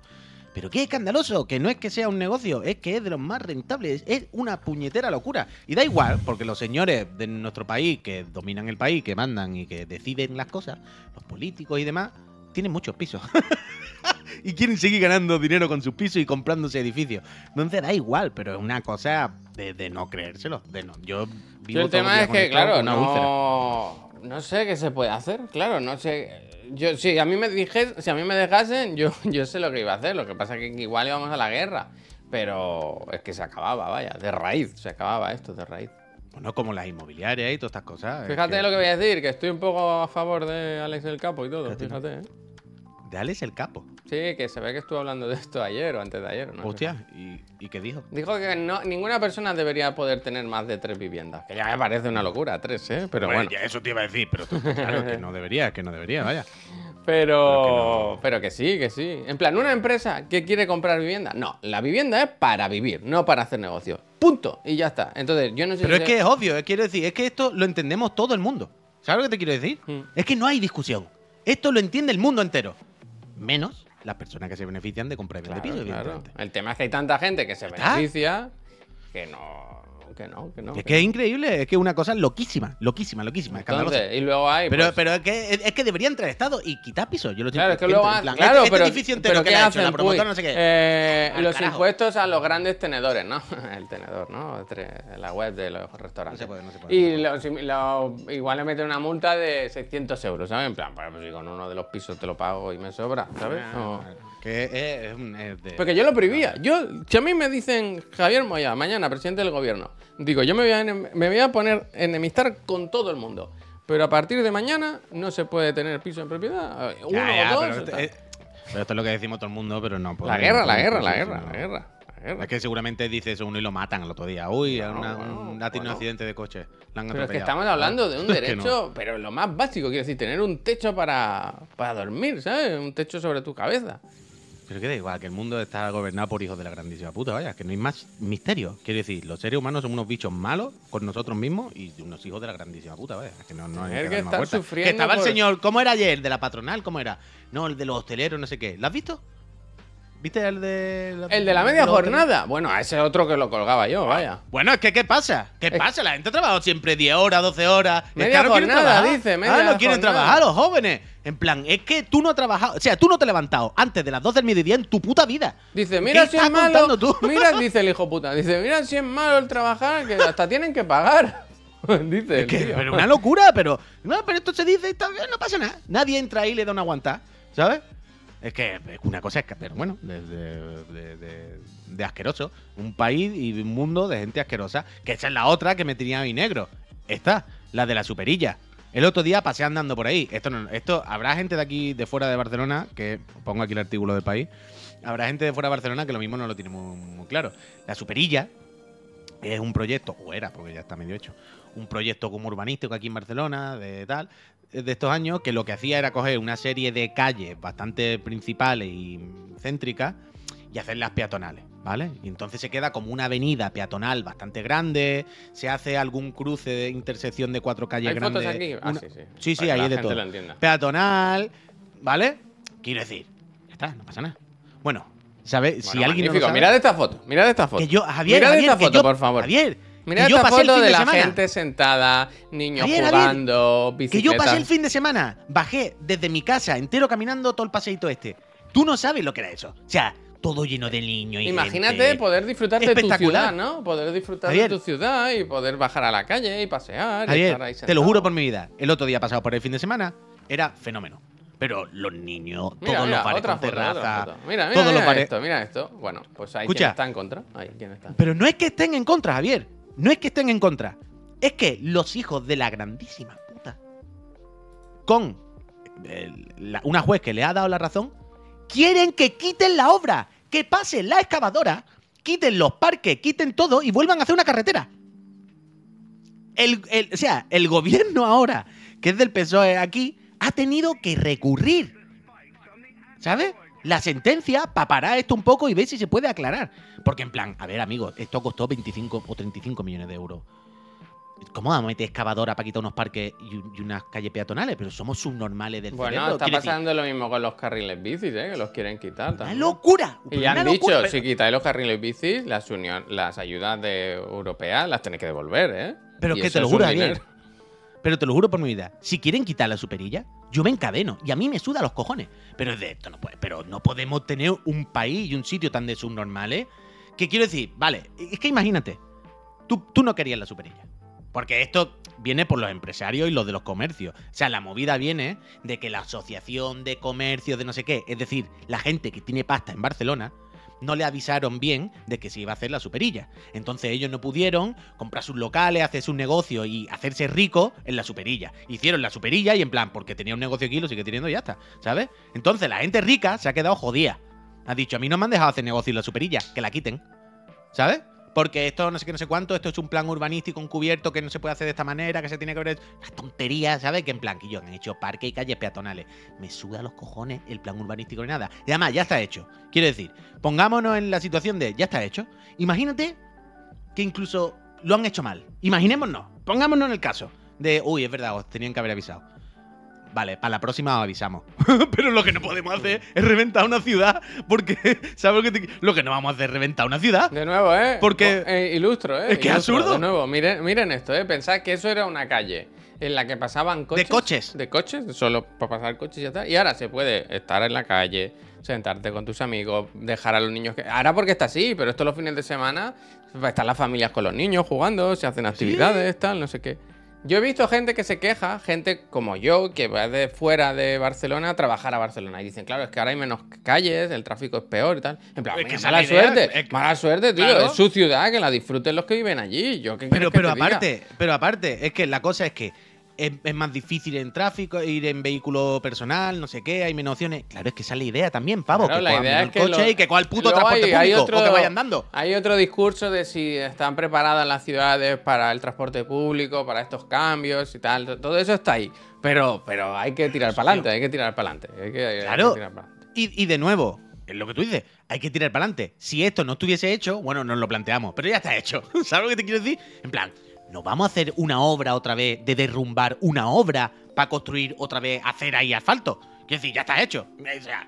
Pero qué escandaloso, que no es que sea un negocio, es que es de los más rentables, es una puñetera locura. Y da igual, porque los señores de nuestro país que dominan el país, que mandan y que deciden las cosas, los políticos y demás, tienen muchos pisos. y quieren seguir ganando dinero con sus pisos y comprándose edificios. Entonces da igual, pero es una cosa de, de no creérselo. De no. Yo Sí, vivo el tema es que, claro, no, no sé qué se puede hacer. Claro, no sé. Yo, si a mí me dije, si a mí me dejasen, yo, yo sé lo que iba a hacer. Lo que pasa es que igual íbamos a la guerra. Pero es que se acababa, vaya, de raíz. Se acababa esto, de raíz. Bueno, como las inmobiliarias y todas estas cosas. es Fíjate que- lo que voy a decir, que estoy un poco a favor de Alex el Capo y todo. Fíjate. Fíjate, ¿eh? De Alex el capo. Sí, que se ve que estuvo hablando de esto ayer o antes de ayer. ¿no? Hostia, ¿y, ¿y qué dijo? Dijo que no, ninguna persona debería poder tener más de tres viviendas. Que ya me parece una locura, tres, ¿eh? Pero bueno. ya eso te iba a decir, pero tú- claro que no debería, que no debería, vaya. Pero, pero que sí, que sí. En plan, una empresa que quiere comprar vivienda. No, la vivienda es para vivir, no para hacer negocio. Punto. Y ya está. Entonces, yo no sé Pero si es que es obvio, quiero decir, es que esto lo entendemos todo el mundo. ¿Sabes lo que te quiero decir? Mm. Es que no hay discusión. Esto lo entiende el mundo entero. Menos las personas que se benefician de comprar y Claro, vender piso, claro. El tema es que hay tanta gente que se beneficia que no. Que no, que no. Es que que es no. increíble, es que es una cosa loquísima, loquísima, loquísima. Entonces, y luego hay. Pero, pues, pero es, que, es que debería entrar Estado y quitar pisos. Yo lo Claro, es que luego. en ha- plan, claro, este, este pero, edificio entero pero que ¿qué le ha hecho la promotora, Puy? no sé qué. Eh, Al los carajo. impuestos a los grandes tenedores, ¿no? El tenedor, ¿no? La web de los restaurantes. No se puede, no se puede. Y los- lo- igual le meten una multa de 600 euros, ¿sabes? En plan, pues si con uno de los pisos te lo pago y me sobra, ¿sabes? O- Que es, es un- es de- Porque yo lo prohibía. Yo, si a mí me dicen Javier Moya, mañana presidente del gobierno, digo, yo me voy a, me voy a poner enemistar con todo el mundo. Pero a partir de mañana no se puede tener piso en propiedad. Uno Ya, ya, o dos. pero, pero esto es lo que decimos todo el mundo, pero no. la guerra, la no guerra, la guerra, la no. guerra. la guerra. Es que seguramente dice eso uno y lo matan al otro día. Uy, Bueno, una- bueno, un, ha tenido un accidente de coche. La han Pero es que estamos hablando de un que no. derecho, pero lo más básico, quiero decir, tener un techo para, para dormir, ¿sabes? Un techo sobre tu cabeza. Pero que da igual, que el mundo está gobernado por hijos de la grandísima puta, vaya, que no hay más misterio. Quiero decir, los seres humanos somos unos bichos malos con nosotros mismos y unos hijos de la grandísima puta, vaya. Que no, no hay que vueltas. sufriendo Que estaba por- el señor, ¿cómo era ayer? ¿El de la patronal? ¿Cómo era? No, el de los hosteleros, no sé qué. ¿Lo has visto? ¿Viste el de la, El de la media jornada. Bueno, a ese otro que lo colgaba yo, vaya. Bueno, es que ¿qué pasa? ¿Qué Es- pasa? La gente ha trabajado siempre 10 horas, 12 horas. Es Media que ahora quieren jornada, trabajar. dice, Ah, media no quieren trabajar los jóvenes. En plan, es que tú no has trabajado. O sea, tú no te has levantado antes de las 12 del mediodía en tu puta vida. Dice, mira ¿Qué si es malo. contando tú? Mira, dice el hijo puta. Dice, mira si es malo el trabajar, que hasta tienen que pagar. dice Que- tío. pero una locura, pero. No, pero esto se dice y está bien, no pasa nada. Nadie entra ahí y le da una aguantada, ¿sabes? Es que una cosa es que, pero bueno, de, de- asqueroso. Un país y un mundo de gente asquerosa. Que esa es la otra que me tenía mí negro. Esta, la de la superilla. El otro día pasé andando por ahí. Esto no, esto habrá gente de aquí, de fuera de Barcelona, que pongo aquí el artículo del país. Habrá gente de fuera de Barcelona que lo mismo no lo tiene muy, muy claro. La superilla es un proyecto, o era, porque ya está medio hecho, un proyecto como urbanístico aquí en Barcelona, de tal, de estos años, que lo que hacía era coger una serie de calles bastante principales y céntricas y hacerlas peatonales, ¿vale? Y entonces se queda como una avenida peatonal bastante grande, se hace algún cruce de intersección de cuatro calles ¿Hay grandes. fotos aquí? Ah, una- sí, sí. Sí, sí, ahí de todo. Peatonal, ¿vale? Quiero decir, ya está, no pasa nada. Bueno, ¿sabes? si alguien no lo sabe- Mirad esta foto. Mirad esta foto. que yo, Javier, Mirad Javier, esta foto, yo- por favor. Javier, Mirad que yo esta pasé el foto fin de de la semana. gente sentada, niños jugando, Que bicicletas. yo pasé el fin de semana, bajé desde mi casa entero caminando todo el paseíto este. Tú no sabes lo que era eso. O sea, todo lleno de niños y Imagínate gente. poder disfrutar de tu ciudad, ¿no? Poder disfrutar Javier. de tu ciudad y poder bajar a la calle y pasear. y Javier, estar ahí te lo juro por mi vida. El otro día pasado por el fin de semana era fenómeno. Pero los niños, Mira, todos mira, los bares con terraza, foto. Mira, mira, todos los mira bares- esto, mira esto. Bueno, pues Escucha. quien está en contra. Hay quien está. Pero no es que estén en contra, Javier. No es que estén en contra. Es que los hijos de la grandísima puta, con una juez que le ha dado la razón, quieren que quiten la obra, que pasen la excavadora, quiten los parques, quiten todo y vuelvan a hacer una carretera. El- o sea, el gobierno ahora, que es del PSOE aquí, ha tenido que recurrir. ¿Sabes? La sentencia para parar esto un poco y ver si se puede aclarar. Porque en plan, a ver, amigos, esto costó 25 o 35 millones de euros. ¿Cómo vamos a meter excavadora para quitar unos parques y, un- y unas calles peatonales? Pero somos subnormales del Bueno, cerebro. está decir, pasando lo mismo con los carriles bicis, ¿eh? Que los quieren quitar ¡Una también. locura! Y ya han locura, dicho, pero- si quitáis los carriles bicis, las, unión, las ayudas de europeas las tenéis que devolver, ¿eh? Pero Y es que te lo juro, dinero. Pero te lo juro por mi vida. Si quieren quitar la superilla, yo me encadeno. Y a mí me suda los cojones. Pero de esto no puede. Pero no podemos tener un país y un sitio tan de subnormales. Que quiero decir, vale, es que imagínate. Tú, tú no querías la superilla. Porque esto viene por los empresarios y los de los comercios. O sea, la movida viene de que la asociación de comercios de no sé qué, es decir, la gente que tiene pasta en Barcelona, no le avisaron bien de que se iba a hacer la superilla. Entonces ellos no pudieron comprar sus locales, hacer sus negocios y hacerse ricos en la superilla. Hicieron la superilla y en plan, porque tenía un negocio aquí, lo sigue teniendo y ya está, ¿sabes? Entonces la gente rica se ha quedado jodida. Ha dicho, a mí no me han dejado hacer negocio en la superilla, que la quiten. ¿Sabes? Porque esto no sé qué, no sé cuánto, esto es un plan urbanístico encubierto que no se puede hacer de esta manera, que se tiene que ver. Una tontería, ¿sabes? Que en plan, que yo han hecho parques y calles peatonales. Me suda los cojones el plan urbanístico ni nada. Y además, ya está hecho. Quiero decir, pongámonos en la situación de ya está hecho. Imagínate que incluso lo han hecho mal. Imaginémonos, pongámonos en el caso de, uy, es verdad, os tenían que haber avisado. Vale, para la próxima os avisamos. Pero lo que no podemos hacer es reventar una ciudad, porque, ¿sabes lo que te- Lo que no vamos a hacer es reventar una ciudad. De nuevo, ¿eh? Porque- eh, ilustro, ¿eh? Es que Ilustro, absurdo. De nuevo, miren, miren esto, ¿eh? Pensad que eso era una calle en la que pasaban coches. coches. De coches, solo para pasar coches y ya está. Y ahora se puede estar en la calle, sentarte con tus amigos, dejar a los niños que. Ahora porque está así, pero esto los fines de semana están las familias con los niños jugando, se hacen actividades, tal, no sé qué. Yo he visto gente que se queja, gente como yo, que va de fuera de Barcelona a trabajar a Barcelona. Y dicen, claro, es que ahora hay menos calles, el tráfico es peor y tal. En plan, Es "Venga, que esa mala idea, suerte, es que- mala suerte, tío. Claro. Es su ciudad, que la disfruten los que viven allí. Yo, ¿qué Pero, que diga? aparte, pero aparte, es que la cosa es que es, es más difícil en tráfico, ir en vehículo personal, no sé qué, hay menos opciones. Claro, es que esa es la idea también, pavo. Claro, que la idea es que el coche lo- y que coja el puto transporte hay- hay público otro- o que vayan dando. Hay otro discurso de si están preparadas las ciudades para el transporte público, para estos cambios y tal. Todo eso está ahí. Pero, pero hay que tirar para adelante, hay que tirar para adelante. Hay hay Claro. Y, y de nuevo, es lo que tú dices, hay que tirar para adelante. Si esto no estuviese hecho, bueno, nos lo planteamos, pero ya está hecho. ¿Sabes lo que te quiero decir? En plan, ¿nos vamos a hacer una obra otra vez de derrumbar una obra para construir otra vez acera y asfalto? Quiero decir, ya está hecho. O sea,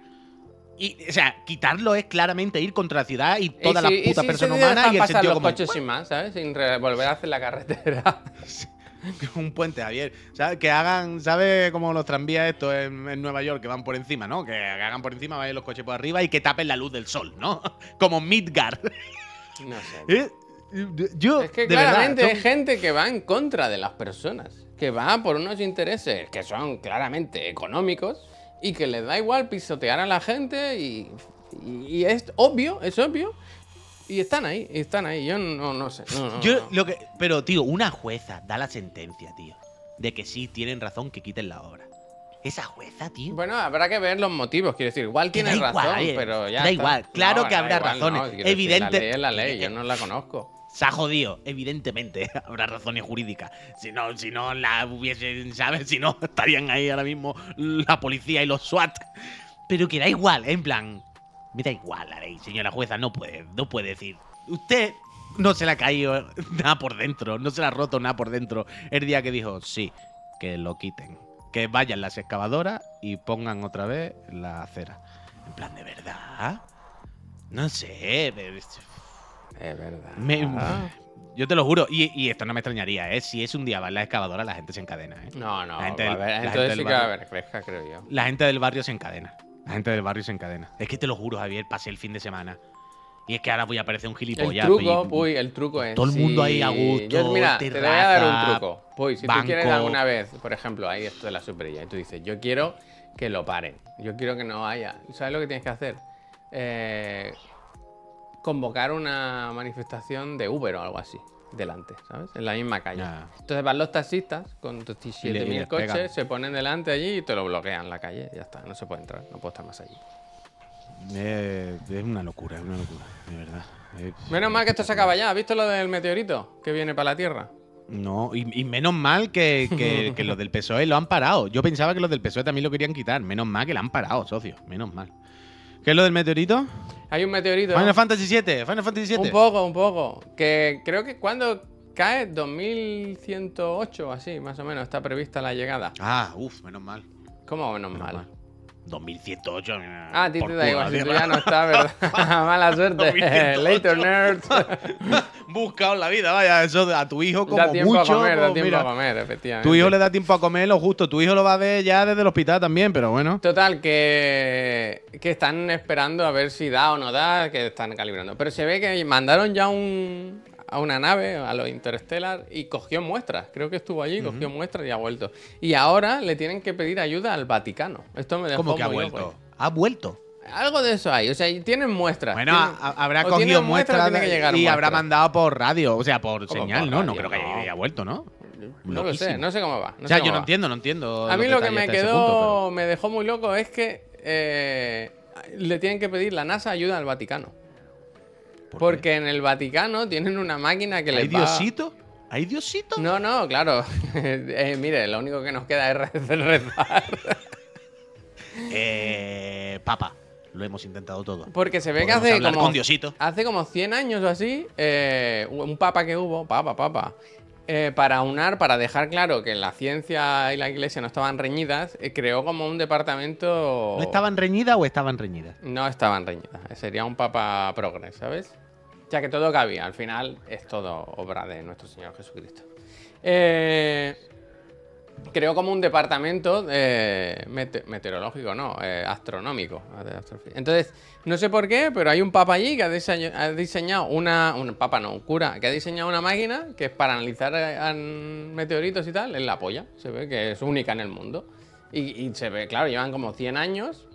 y, o sea, quitarlo es claramente ir contra la ciudad y toda la puta persona humana y el sentido los común. coches sin más, ¿sabes? Sin volver a hacer la carretera. un puente, Javier. ¿Sabes? Que hagan, ¿sabes? Como los tranvías estos en, en Nueva York que van por encima, ¿no? Que hagan por encima, vayan los coches por arriba y que tapen la luz del sol, ¿no? Como Midgar. No sé. ¿Eh? Yo, Es que de verdad, claramente hay gente que va en contra de las personas, que va por unos intereses que son claramente económicos y que les da igual pisotear a la gente y, y- y es obvio, es obvio. Y están ahí, y están ahí. Yo no, no sé. no, no, Yo no. lo que. Pero, tío, una jueza da la sentencia, tío. De que sí tienen razón que quiten la obra. Esa jueza, tío. Bueno, habrá que ver los motivos. Quiero decir, igual tienes razón, igual, eh, pero ya. da está. igual, claro que habrá igual, razones. quiero decir, Evidente- La ley es la ley, yo no la conozco. Se ha jodido, evidentemente. Habrá razones jurídicas. Si no, si no la hubiesen, ¿sabes? Si no, estarían ahí ahora mismo la policía y los SWAT. Pero que da igual, en plan. Me da igual la ley, señora jueza. No puede, no puede decir. Usted no se le ha caído nada por dentro, no se le ha roto nada por dentro. El día que dijo, sí, que lo quiten. Que vayan las excavadoras y pongan otra vez la acera. En plan, ¿de verdad? No sé. pero es- verdad. me- yo te lo juro, y, y esto no me extrañaría, ¿eh? Si es un día va en la excavadora, la gente se encadena, ¿eh? No, no, La gente va a del- haber- la entonces del sí que va a haber fresca, creo yo. La gente del barrio se encadena. La gente del barrio se encadena. Es que te lo juro, Javier, pasé el fin de semana. Y es que ahora voy a parecer un El gilipollas. truco, y- uy, el truco es. Todo el mundo ahí a gusto, Yo, mira, te voy a dar un truco. Uy, si tú quieres alguna vez, por ejemplo, ahí esto de la superilla, y tú dices, yo quiero que lo paren. Yo quiero que no haya. ¿Sabes lo que tienes que hacer? Eh, convocar una manifestación de Uber o algo así. Delante, ¿sabes? En la misma calle. Entonces van los taxistas con Y le- y 27.000 les coches, pegan. se ponen delante allí y te lo bloquean la calle. Ya está, no se puede entrar, no puedo estar más allí. Eh, es una locura, es una locura, de verdad. Eh, Menos mal que esto se acaba ya. ¿Has visto lo del meteorito que viene para la Tierra? No, y, y menos mal que, que- que los del PSOE lo han parado. Yo pensaba que los del PSOE también lo querían quitar. Menos mal que lo han parado, socio. Menos mal. ¿Qué es lo del meteorito? Hay un meteorito. Final Fantasy VII, Final Fantasy VII. Un poco, un poco. Que creo que cuando cae 2108 o así, más o menos, está prevista la llegada. Ah, uff, menos mal. ¿Cómo menos Menos mal? mal. 2108. Ah, a ti te da igual, si tú ya no está, ¿verdad? Mala suerte. 2108. Later, nerds. Buscado la vida, vaya. Eso a tu hijo como da tiempo mucho. a comer, da pues, tiempo mira, a comer, efectivamente. Tu hijo le da tiempo a comer lo justo. Tu hijo lo va a ver ya desde el hospital también, pero bueno. Total, que, que están esperando a ver si da o no da, que están calibrando. Pero se ve que mandaron ya un, a una nave, a los Interstellar, y cogió muestras. Creo que estuvo allí, cogió muestras y ha vuelto. Y ahora le tienen que pedir ayuda al Vaticano. Esto me dejó ¿Cómo que ha vuelto? loco. Ha vuelto. Algo de eso hay. O sea, tienen muestras. Bueno, Tienen- habrá cogido muestras llegar y habrá muestras. mandado por radio, o sea, por ¿Cómo señal, por ¿no? No creo que haya, vuelto, ¿no? No lo sé, no sé cómo va. no o sea, yo no va. entiendo, no entiendo. A mí lo que me quedó, punto, me dejó muy loco es que eh, le tienen que pedir la NASA ayuda al Vaticano. Porque en el Vaticano tienen una máquina que ¿Hay les va... Diosito? ¿Hay Diosito? No, no, claro. Eh, mire, lo único que nos queda es re- rezar. Eh, papa. Lo hemos intentado todo. Porque se ve que hace como, con Diosito. hace como 100 años o así, eh, un papa que hubo, papa, papa, eh, para unar, para dejar claro que la ciencia y la iglesia no estaban reñidas, eh, creó como un departamento... ¿No estaban reñidas o estaban reñidas? No estaban reñidas. Sería un papa progres, ¿sabes? Ya que todo cabía. Al final es todo obra de nuestro Señor Jesucristo. Eh, creó como un departamento eh, mete- meteorológico, no, eh, astronómico. Entonces, no sé por qué, pero hay un papa allí que ha diseño- ha diseñado una. Un papa, no, un cura, que ha diseñado una máquina que es para analizar eh, meteoritos y tal en la polla. Se ve que es única en el mundo. Y, y se ve, claro, llevan como 100 años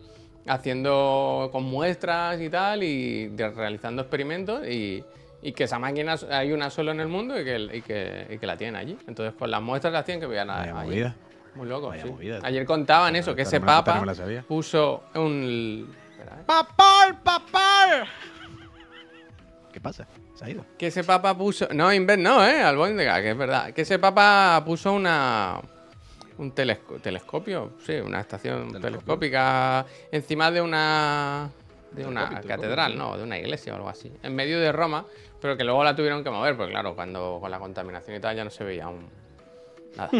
haciendo con muestras y tal y realizando experimentos y, y que esa máquina hay una solo en el mundo y que, y que, y que la tienen allí. Entonces, pues las muestras las tienen que Vaya allí. movida. Muy loco, Vaya sí. movida. Ayer contaban eso, que ese no papa puso un... ¿eh? ¡Papá, papá! ¿Qué pasa? ¿Se ha ido? Que ese papa puso... No, Inver no, ¿eh? Albóndiga, que es verdad. Que ese papa puso una... Un telesco- telescopio, sí, una estación Telescopio. telescópica encima de una de una catedral, no, de una iglesia o algo así, en medio de Roma, pero que luego la tuvieron que mover, porque claro, cuando con la contaminación y tal ya no se veía aún nada.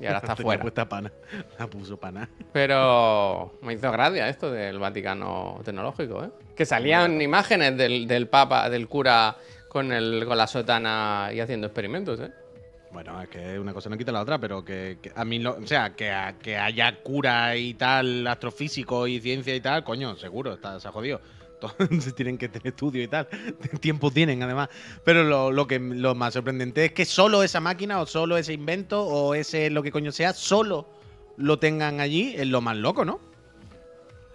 Y ahora está fuera. puesta pana. La puso pana. Pero me hizo gracia esto del Vaticano tecnológico, ¿eh? Que salían imágenes del, del Papa, del cura con, el, con la sotana y haciendo experimentos, ¿eh? Bueno, es que una cosa no quita la otra, pero que, que a mí, lo- o sea, que, a- que haya cura y tal, astrofísico y ciencia y tal, coño, seguro, está, se ha jodido. Todos tienen que tener estudio y tal. Tiempo tienen, además. Pero lo, lo que lo más sorprendente es que solo esa máquina o solo ese invento o ese lo que coño sea, solo lo tengan allí, es lo más loco, ¿no?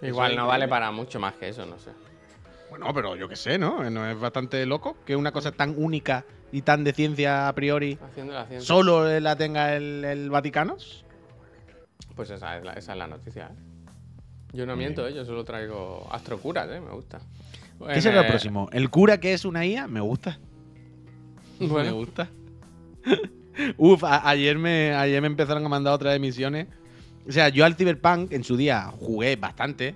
Igual no vale para mucho más que eso, no sé. Bueno, pero yo qué sé, ¿no? ¿No es bastante loco que una cosa tan única y tan de ciencia a priori Haciendo la ciencia. solo la tenga el, el Vaticano? Pues esa es la, esa es la noticia, ¿eh? Yo no miento, ¿eh? Yo solo traigo astrocuras, ¿eh? Me gusta. ¿Qué será el Eh, próximo? ¿El cura que es una IA? Me gusta. Me gusta. Uf, ayer me, ayer me empezaron a mandar otras emisiones. O sea, yo al Cyberpunk en su día jugué bastante.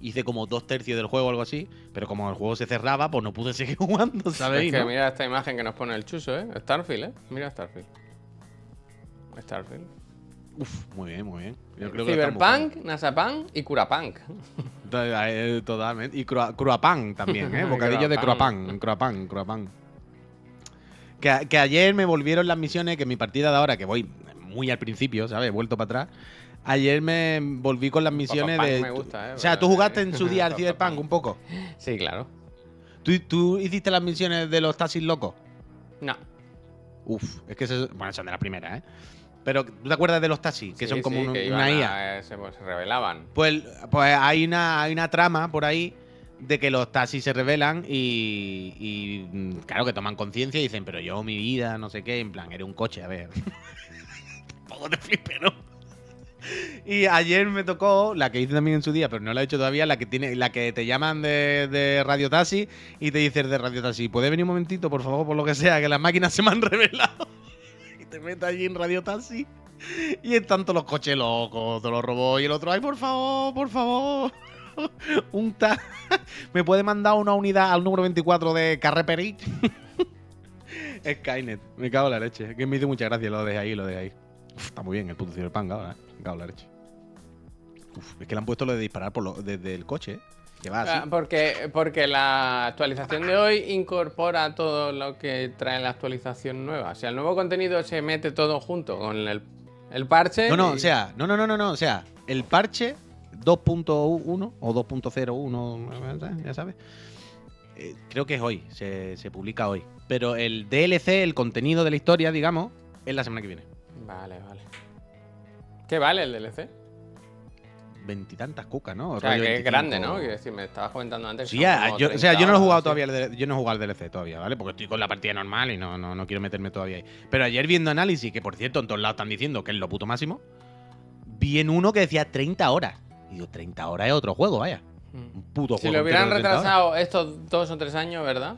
Hice como dos tercios del juego o algo así. Pero como el juego se cerraba, pues no pude seguir jugando, ¿sabéis? es que no? mira esta imagen que nos pone el chuso, ¿eh? Starfield, ¿eh? Mira Starfield. Starfield. Uf, muy bien, muy bien. Yo creo que Cyberpunk, Nasapunk y Curapunk. Eh, Totalmente. Y crua- Cruapán también, ¿eh? Bocadillo de. Cruapán. Cruapán, Cruapán. Que, que ayer me volvieron las misiones, que mi partida de ahora, que voy muy al principio, ¿sabes? He vuelto para atrás. Ayer me volví con las misiones de. me gusta, ¿eh? O sea, tú jugaste en su día al. Cyberpunk un poco. Sí, claro. ¿Tú, tú hiciste las misiones de los taxis locos? No. Uf, es que bueno, son de la primera, ¿eh? Pero ¿tú te acuerdas de los taxis? Que Sí, son como sí, un- que una IA. a- eh, se, pues, se revelaban. Pues, pues hay, una, hay una trama por ahí de que los taxis se revelan y, y, mm, claro que toman conciencia y dicen, pero yo mi vida, no sé qué, en plan, eres un coche, a ver. Poco te flipe, ¿no? Y ayer me tocó, la que hice también en su día, pero no la he hecho todavía, la que tiene, la que te llaman de, de Radio Taxi y te dices de Radio Taxi, ¿puedes venir un momentito, por favor, por lo que sea, que las máquinas se me han revelado? y te metes allí en Radio Taxi y están todos los coches locos, todos los robots y el otro, ay, por favor, por favor. un ta ¿Me puede mandar una unidad al número 24 de Carreperi? Skynet, me cago en la leche. Que me hizo mucha gracia, lo de ahí, lo de ahí. Está muy bien el puto Cyberpunk ahora, ¿eh? Me cago en la leche. Uf, es que le han puesto lo de disparar por lo- desde el coche, ¿eh? Que va así. Ah, porque, porque la actualización de hoy incorpora todo lo que trae la actualización nueva. O sea, el nuevo contenido se mete todo junto con el, el parche. No, no, y- o sea, no, no, no, no, no, o sea, el parche 2.1 o 2.01, ya sabes. eh, creo que es hoy, se, se publica hoy. Pero el DLC, el contenido de la historia, digamos, es la semana que viene. Vale, vale. ¿Qué vale el DLC? Veintitantas cucas, ¿no? O sea, Rollo que es 25. grande, ¿no? Quiero decir, me estabas comentando antes. Sí, ya, como yo, o sea, yo no he 30 jugado todavía, el yo no he jugado el DLC todavía, ¿vale? Porque estoy con la partida normal y no, no, no quiero meterme todavía ahí. Pero ayer viendo análisis, que por cierto en todos lados están diciendo que es lo puto máximo, vi en uno que decía 30 horas. Y digo, 30 horas es otro juego, vaya. Mm. Un puto Si juego. lo hubieran entero de 30 horas. retrasado estos dos o tres años, ¿verdad?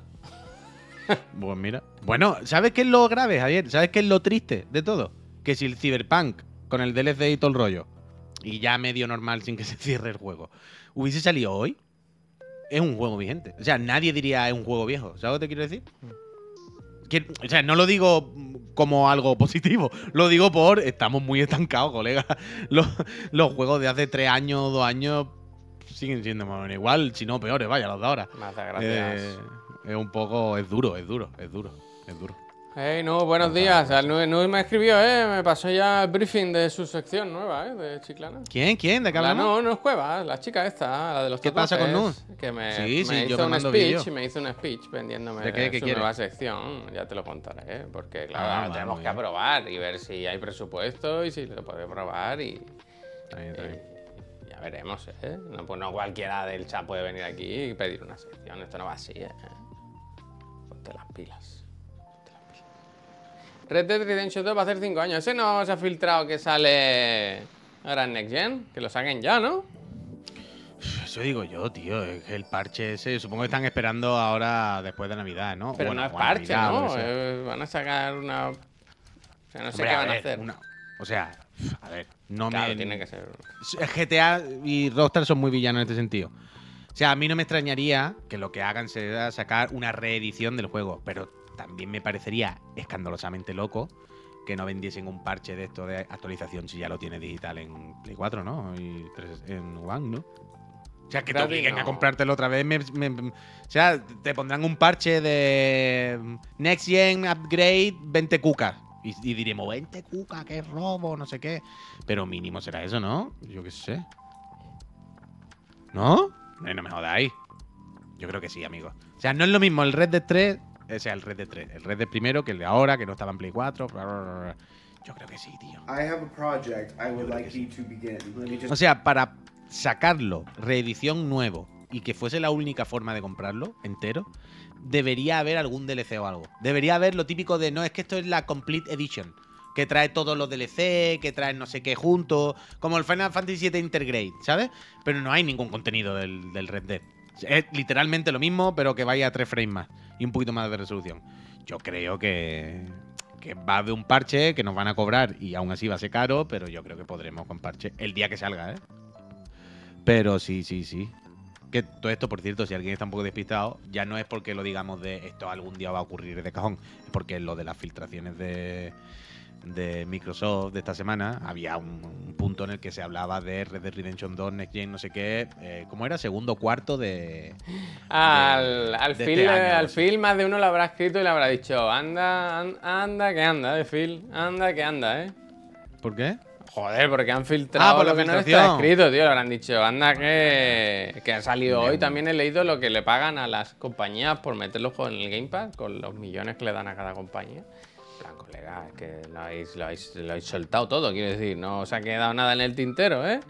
Pues mira. Bueno, ¿sabes qué es lo grave, Javier? ¿Sabes qué es lo triste de todo? Que si el Cyberpunk, con el DLC y todo el rollo, y ya medio normal sin que se cierre el juego, hubiese salido hoy, es un juego vigente. O sea, nadie diría es un juego viejo. ¿Sabes lo que te quiero decir? Que- o sea, no lo digo como algo positivo, lo digo por estamos muy estancados, colega. Los, los juegos de hace tres años, dos años, siguen siendo más o menos igual, si no peores, vaya, los de ahora. Más gracias. Eh, es un poco. Es duro, es duro, es duro, es duro. Hey, no, buenos días. Nui, Nui me escribió, ¿eh? Me pasó ya el briefing de su sección nueva, ¿eh? De Chiclana. ¿Quién? ¿Quién? ¿De qué hablamos? no, no es Cuevas, la chica esta, la de los ¿Qué pasa con tatuajes, Que me, Sí, me hizo un speech, vídeo. me hizo un speech vendiéndome ¿De qué? ¿Qué su quiere? nueva sección. Ya te lo contaré, ¿eh? Porque, claro, Ah, vale, tenemos que aprobar y ver si hay presupuesto y si lo puede probar y, Está bien, está bien. y ya veremos, ¿eh? No, pues no cualquiera del chat puede venir aquí y pedir una sección. Esto no va así, ¿eh? Ponte las pilas. Red Dead Redemption 2 va a hacer 5 años. Ese no se ha filtrado que sale ahora en Next Gen. Que lo saquen ya, ¿no? Eso digo yo, tío. Es que el parche ese, supongo que están esperando ahora después de Navidad, ¿no? Pero Bueno, no es parche, Navidad, ¿no? Eh, van a sacar una. O sea, no sé qué a van a hacer. una- O sea, a ver, no Claro, me. tiene que ser. GTA y Rockstar son muy villanos en este sentido. O sea, a mí no me extrañaría que lo que hagan sea sacar una reedición del juego, pero también me parecería escandalosamente loco que no vendiesen un parche de esto de actualización si ya lo tiene digital en Play 4, ¿no? Y en One, ¿no? O sea, que te obliguen a no. comprártelo otra vez. me- me- me- o sea, te pondrán un parche de Next Gen Upgrade 20 cucas. Y, y diremos, 20 cucas, qué robo, no sé qué. Pero mínimo será eso, ¿no? Yo qué sé. ¿No? No, no me jodáis. Yo creo que sí, amigo. O sea, no es lo mismo el Red Dead 3, o sea, el Red Dead 3, el Red Dead primero que el de ahora, que no estaba en Play 4. bla, bla, bla, bla. Yo creo que sí, tío. I have a project I would like you to begin. Let me just O sea, para sacarlo, reedición nuevo, y que fuese la única forma de comprarlo entero, debería haber algún DLC o algo. Debería haber lo típico de, no, es que esto es la Complete Edition, que trae todos los DLC, que trae no sé qué junto, como el Final Fantasy VII Intergrade, ¿sabes? Pero no hay ningún contenido del, del Red Dead. Es literalmente lo mismo, pero que vaya a 3 frames más y un poquito más de resolución. Yo creo que, que va haber un parche que nos van a cobrar y aún así va a ser caro, pero yo creo que podremos con parche el día que salga, ¿eh? Pero sí, sí, sí. Que todo esto, por cierto, si alguien está un poco despistado, ya no es porque lo digamos de esto algún día va a ocurrir de cajón, es porque lo de las filtraciones de, de Microsoft de esta semana había un, un punto en el que se hablaba de Red Dead Redemption 2, Next Gen, no sé qué, eh, ¿cómo era? Segundo cuarto de... Al, al, de Phil, este año, al. Phil más de uno le habrá escrito y le habrá dicho, anda, an- anda, que anda, eh, Phil, anda, que anda, eh. ¿Por qué? Joder, porque han filtrado Ah, por lo que no está escrito, tío. Le habrán dicho, anda que, que ha salido hoy. También he leído lo que le pagan a las compañías por meter los juegos en el Game Pass, con los millones que le dan a cada compañía. Colega, es que lo habéis, lo habéis, lo habéis soltado todo, quiero decir. No os ha quedado nada en el tintero, ¿eh?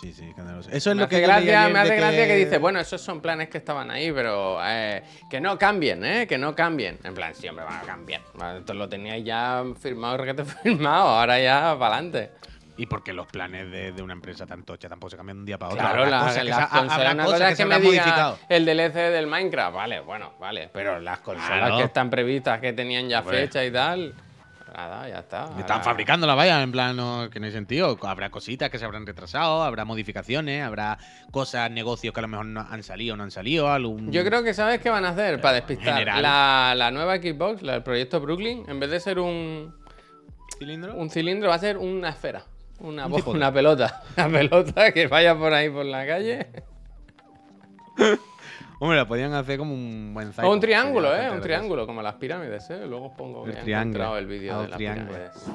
Sí, sí, escandaloso. Eso es me lo que hace leí gracia, me hace de gracia que... dice, bueno, esos son planes que estaban ahí, pero eh, que no cambien, ¿eh? Que no cambien. En plan, sí, hombre, van a cambiar. Esto lo teníais ya firmado, requete firmado, ahora ya para adelante. Y porque los planes de, de una empresa tan tocha tampoco se cambian de un día para otro. Claro, las cosas que cosas cosa que que me diga el DLC del Minecraft, vale, bueno, vale, pero las consolas Claro. que están previstas, que tenían ya fecha y tal, nada, ya está. Que Están Ahora- fabricando la valla, en plan, no, que no hay sentido. Habrá cositas que se habrán retrasado, habrá modificaciones, habrá cosas, negocios que a lo mejor no han salido o no han salido. Algún... Yo creo que sabes qué van a hacer para despistar. general. La, la nueva Xbox, la del proyecto Brooklyn, en vez de ser un, cilindro. un cilindro, va a ser una esfera. Una, una pelota. Una pelota que vaya por ahí por la calle. Hombre, lo podían hacer como un buen O un triángulo, ¿eh? Un triángulo, como las pirámides, ¿eh? Luego os pongo El triángulo. el vídeo Ah, de las triángulo. pirámides.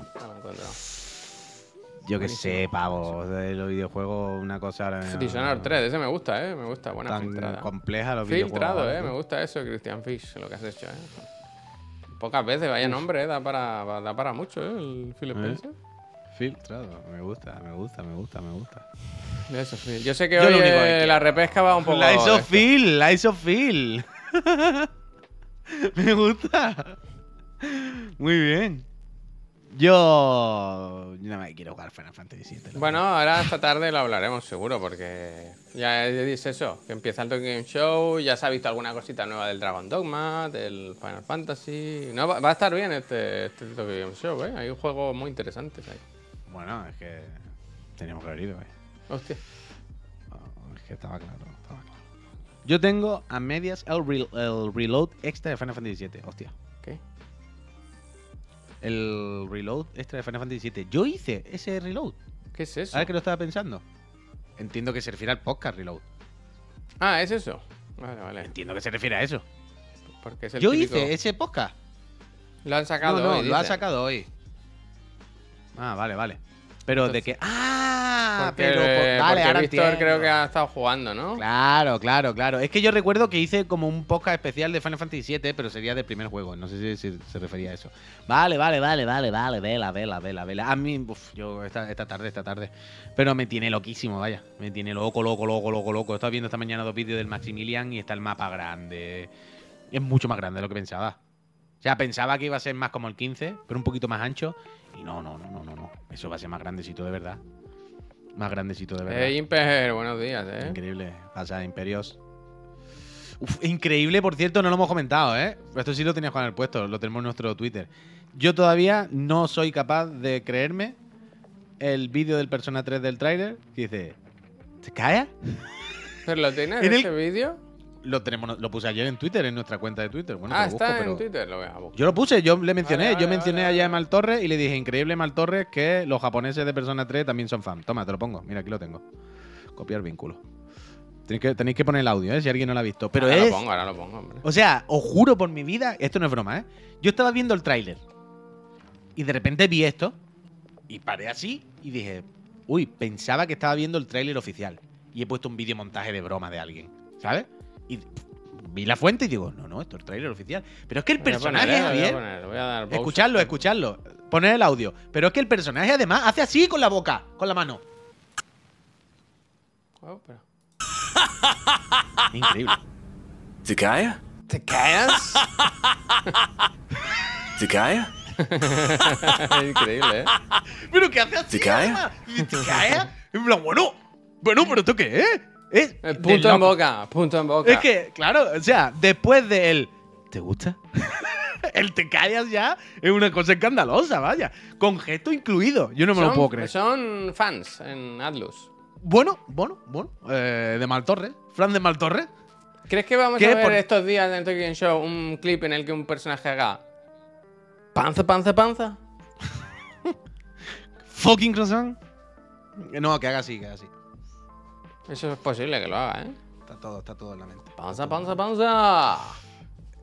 Lo. Yo que sé, pavo, de los videojuegos, una cosa ahora mismo Dishonored 3, ese me gusta, ¿eh? Me gusta, buena tan filtrada. compleja los Filtrado, videojuegos. ¿eh? Me gusta eso, Christian Fish, lo que has hecho, ¿eh? Pocas veces, vaya nombre, ¿eh? Da para, da para mucho, ¿eh? El Phil ¿Eh? Spencer. Filtrado, me gusta, me gusta, me gusta, me gusta. Phil. Yo sé que Yo hoy lo único que eh, quiero. la repesca va un poco... La de hizo esto. Phil, la Phil. Me gusta. Muy bien. Yo no me quiero jugar Final Fantasy VII. Bueno, ahora esta tarde lo hablaremos seguro, porque ya es eso, que empieza el Tokyo Game Show, ya se ha visto alguna cosita nueva del Dragon Dogma, del Final Fantasy. No, va, va a estar bien este, este Tokyo Game Show, ¿eh? Hay juegos muy interesantes ahí. Bueno, es que teníamos que haber ido, eh. Hostia. Oh, es que estaba claro, estaba claro. Yo tengo a medias el, re- el reload extra de Final Fantasy VII. Hostia. ¿Qué? El reload extra de Final Fantasy VII. Yo hice ese reload. ¿Qué es eso? ¿Sabes que lo estaba pensando? Entiendo que se refiere al podcast reload. Ah, es eso. Vale, vale. Entiendo que se refiere a eso. Porque es el Yo típico- hice ese podcast. Lo han sacado no, no, hoy, lo ha dice. sacado hoy. Ah, vale, vale. Pero de que. ¡Ah! Porque, pero. por- vale, porque ahora Víctor entiendo. creo que ha estado jugando, ¿no? Claro, claro, claro. Es que yo recuerdo que hice como un podcast especial de Final Fantasy VII, pero sería del primer juego. No sé si, si se refería a eso. Vale, vale, vale, vale, vale. Vela, vela, vela, vela. A mí, uf, yo esta, esta tarde, esta tarde. Pero me tiene loquísimo, vaya. Me tiene loco, loco, loco, loco, loco. Estaba viendo esta mañana dos vídeos del Maximilian y está el mapa grande. Es mucho más grande de lo que pensaba. O sea, pensaba que iba a ser más como el 15, pero un poquito más ancho. Y no, no, no, no, no, no. Eso va a ser más grandecito de verdad. Más grandecito de verdad. Eh, Imper, buenos días, ¿eh? Increíble. Pasa, Imperios. Uf, increíble, por cierto, no lo hemos comentado, ¿eh? Esto sí lo tenías Juan el puesto, lo tenemos en nuestro Twitter. Yo todavía no soy capaz de creerme el vídeo del Persona 3 del tráiler que dice... ¿Te calla? ¿Pero lo tienes En el- ese vídeo? Lo tenemos, lo puse ayer en Twitter, en nuestra cuenta de Twitter. Bueno, ah, te lo busco, está pero- en Twitter, lo voy a. Yo lo puse, yo le mencioné, Vale, yo mencioné vale, allá a vale. Mal Torres y le dije, increíble Mal Torres, que los japoneses de Persona 3 también son fan. Toma, te lo pongo. Mira, aquí lo tengo. Copiar vínculo. Tenéis que, tenéis que poner el audio, ¿eh? si alguien no lo ha visto. Pero ahora es. lo pongo, ahora lo pongo, hombre. O sea, os juro por mi vida, esto no es broma, ¿eh? Yo estaba viendo el tráiler y de repente vi esto y paré así y dije, uy, pensaba que estaba viendo el tráiler oficial y he puesto un vídeo montaje de broma de alguien, ¿sabes? Y vi la fuente y digo, no, no, esto es el tráiler oficial. Pero es que el Voy personaje, poner, eh, voy Javier, poner, voy a dar pause. escuchadlo, escuchadlo, poner el audio. Pero es que el personaje además hace así con la boca, con la mano. Oh. Increíble. Takaya? ¿Te callas? Takaya? Increíble, ¿eh? ¿Pero qué hace así? ¿Te cae? además? ¿Y ¿Te bueno, bueno, pero ¿esto qué es? Es Eh, de Punto en boca, punto en boca. Es que, claro, o sea, después de él, ¿te gusta? el te callas ya es una cosa escandalosa, vaya. Con gesto incluido. Yo no me lo puedo creer. Son fans en Atlus. Bueno, bueno, bueno. eh, de Maltorre. Fran de Maltorre. ¿Crees que vamos a ver Por- estos días en el Tokyo Game Show un clip en el que un personaje haga panza, panza, panza? Fucking croissant. No, que haga así, que haga así. Eso es posible que lo haga, ¿eh? Está todo, está todo en la mente. Panza, panza, panza.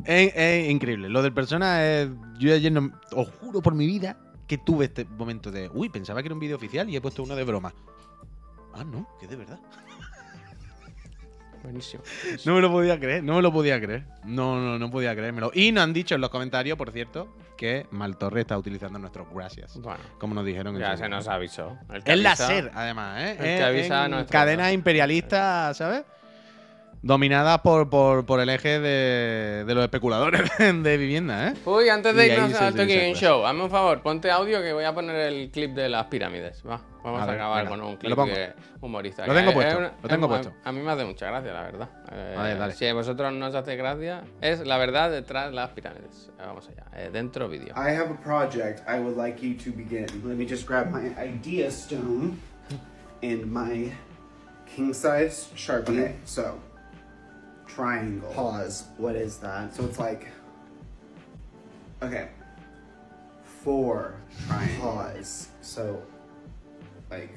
Es, es increíble. Lo del persona es. Yo ayer no. Os juro por mi vida que tuve este momento de. Uy, pensaba que era un vídeo oficial y he puesto uno de broma. Ah, no, que de verdad. Buenísimo. No me lo podía creer, no me lo podía creer. No, no, no podía creérmelo. Y nos han dicho en los comentarios, por cierto, que Maltorre está utilizando nuestros gracias. Bueno, Como nos dijeron en ya se nos avisó. El que Es la avisa- SER, además, ¿eh? el que avisa en no es cadenas imperialistas, ¿sabes? Dominadas por, por, por el eje de, de los especuladores de vivienda, ¿eh? Uy, antes de irnos al Tokyo. Show, hazme un favor, ponte audio que voy a poner el clip de las pirámides. Va, vamos A acabar venga, con un clip de humorista. Lo que tengo es- puesto, es- lo tengo es- puesto. A mí me hace mucha gracia, la verdad. Eh, A ver, dale. Si a vosotros no os hace gracia, es la verdad detrás de las pirámides. Eh, Vamos allá, eh, dentro vídeo. I have a project I would like you to begin. Let me just grab my idea stone and my king size sharpie. So triangle. Pause. What is that? So it's like okay, four triangles. Pause. So like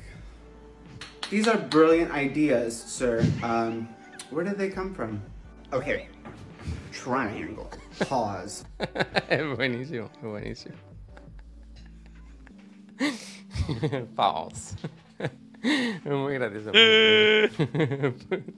these are brilliant ideas, sir. Um, where did they come from? Okay. Triangle. Pause. es buenísimo, es buenísimo. Pause. es muy gracioso.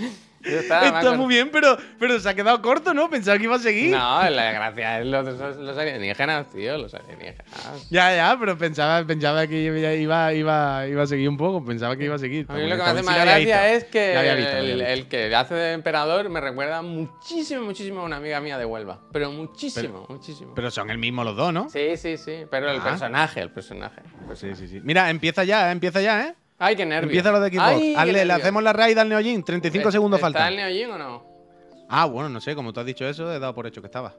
Está, Está muy bien, pero, pero se ha quedado corto, ¿no? Pensaba que iba a seguir. No, la gracia es los, los, los alienígenas, tío, los alienígenas. Ya, ya, pero pensaba, pensaba que iba, iba, iba, a seguir un poco. Pensaba que iba a seguir. A mí lo que me hace sí más gracia es que visto, el, el que hace de emperador me recuerda muchísimo, muchísimo a una amiga mía de Huelva. Pero muchísimo, muchísimo. Pero son el mismo los dos, ¿no? sí, sí, sí. Pero el Ah. personaje, el personaje. el Sí, personaje. sí, sí. Mira, empieza ya, eh, empieza ya, ¿eh? Ay, qué nervios. Empieza lo de Xbox. Ay, Hazle, le hacemos la raid al Neojin. 35 ¿Es- segundos ¿Está faltan. el Neojin o no? Ah, bueno, no sé, como tú has dicho eso, he dado por hecho que estaba.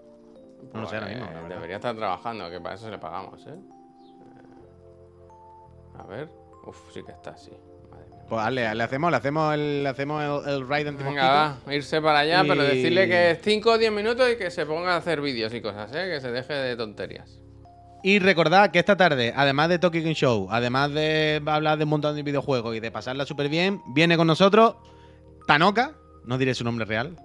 No lo sé ahora Pues, mismo, verdad. Debería estar trabajando, que para eso le pagamos, ¿eh? A ver. Uf, sí que está, sí. Madre mía. Pues hazle, le hacemos, le hacemos el, le hacemos el, el raid anti Venga, va, irse para allá, pero decirle que 5 o 10 minutos y que se ponga a hacer vídeos y cosas, ¿eh? Que se deje de tonterías. Y recordad que esta tarde, además de Tokyo Game Show, además de hablar de un montón de videojuegos y de pasarla súper bien, viene con nosotros Tanoka. No diré su nombre real.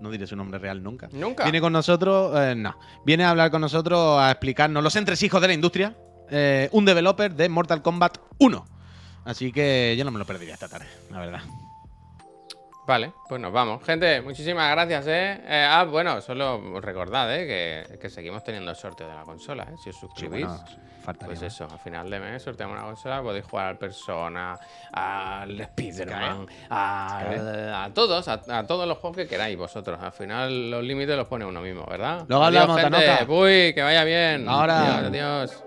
No diré su nombre real nunca. Nunca. Viene con nosotros, eh, no. Viene a hablar con nosotros a explicarnos los entresijos de la industria. eh, un developer de Mortal Kombat 1. Así que yo no me lo perdería esta tarde, la verdad. Vale, pues nos vamos. Gente, muchísimas gracias, ¿eh? Eh, ah, bueno, solo recordad, ¿eh? Que, que seguimos teniendo el sorteo de la consola, ¿eh? Si os Sí, suscribís. bueno, Pues eso, a final de mes sorteamos una consola, podéis jugar al Persona, al Spider-Man, a, a todos, a, a todos los juegos que queráis vosotros. Al final los límites los pone uno mismo, ¿verdad? Luego Adiós, hablamos, gente. Uy, que vaya bien. Ahora. Adiós, adiós.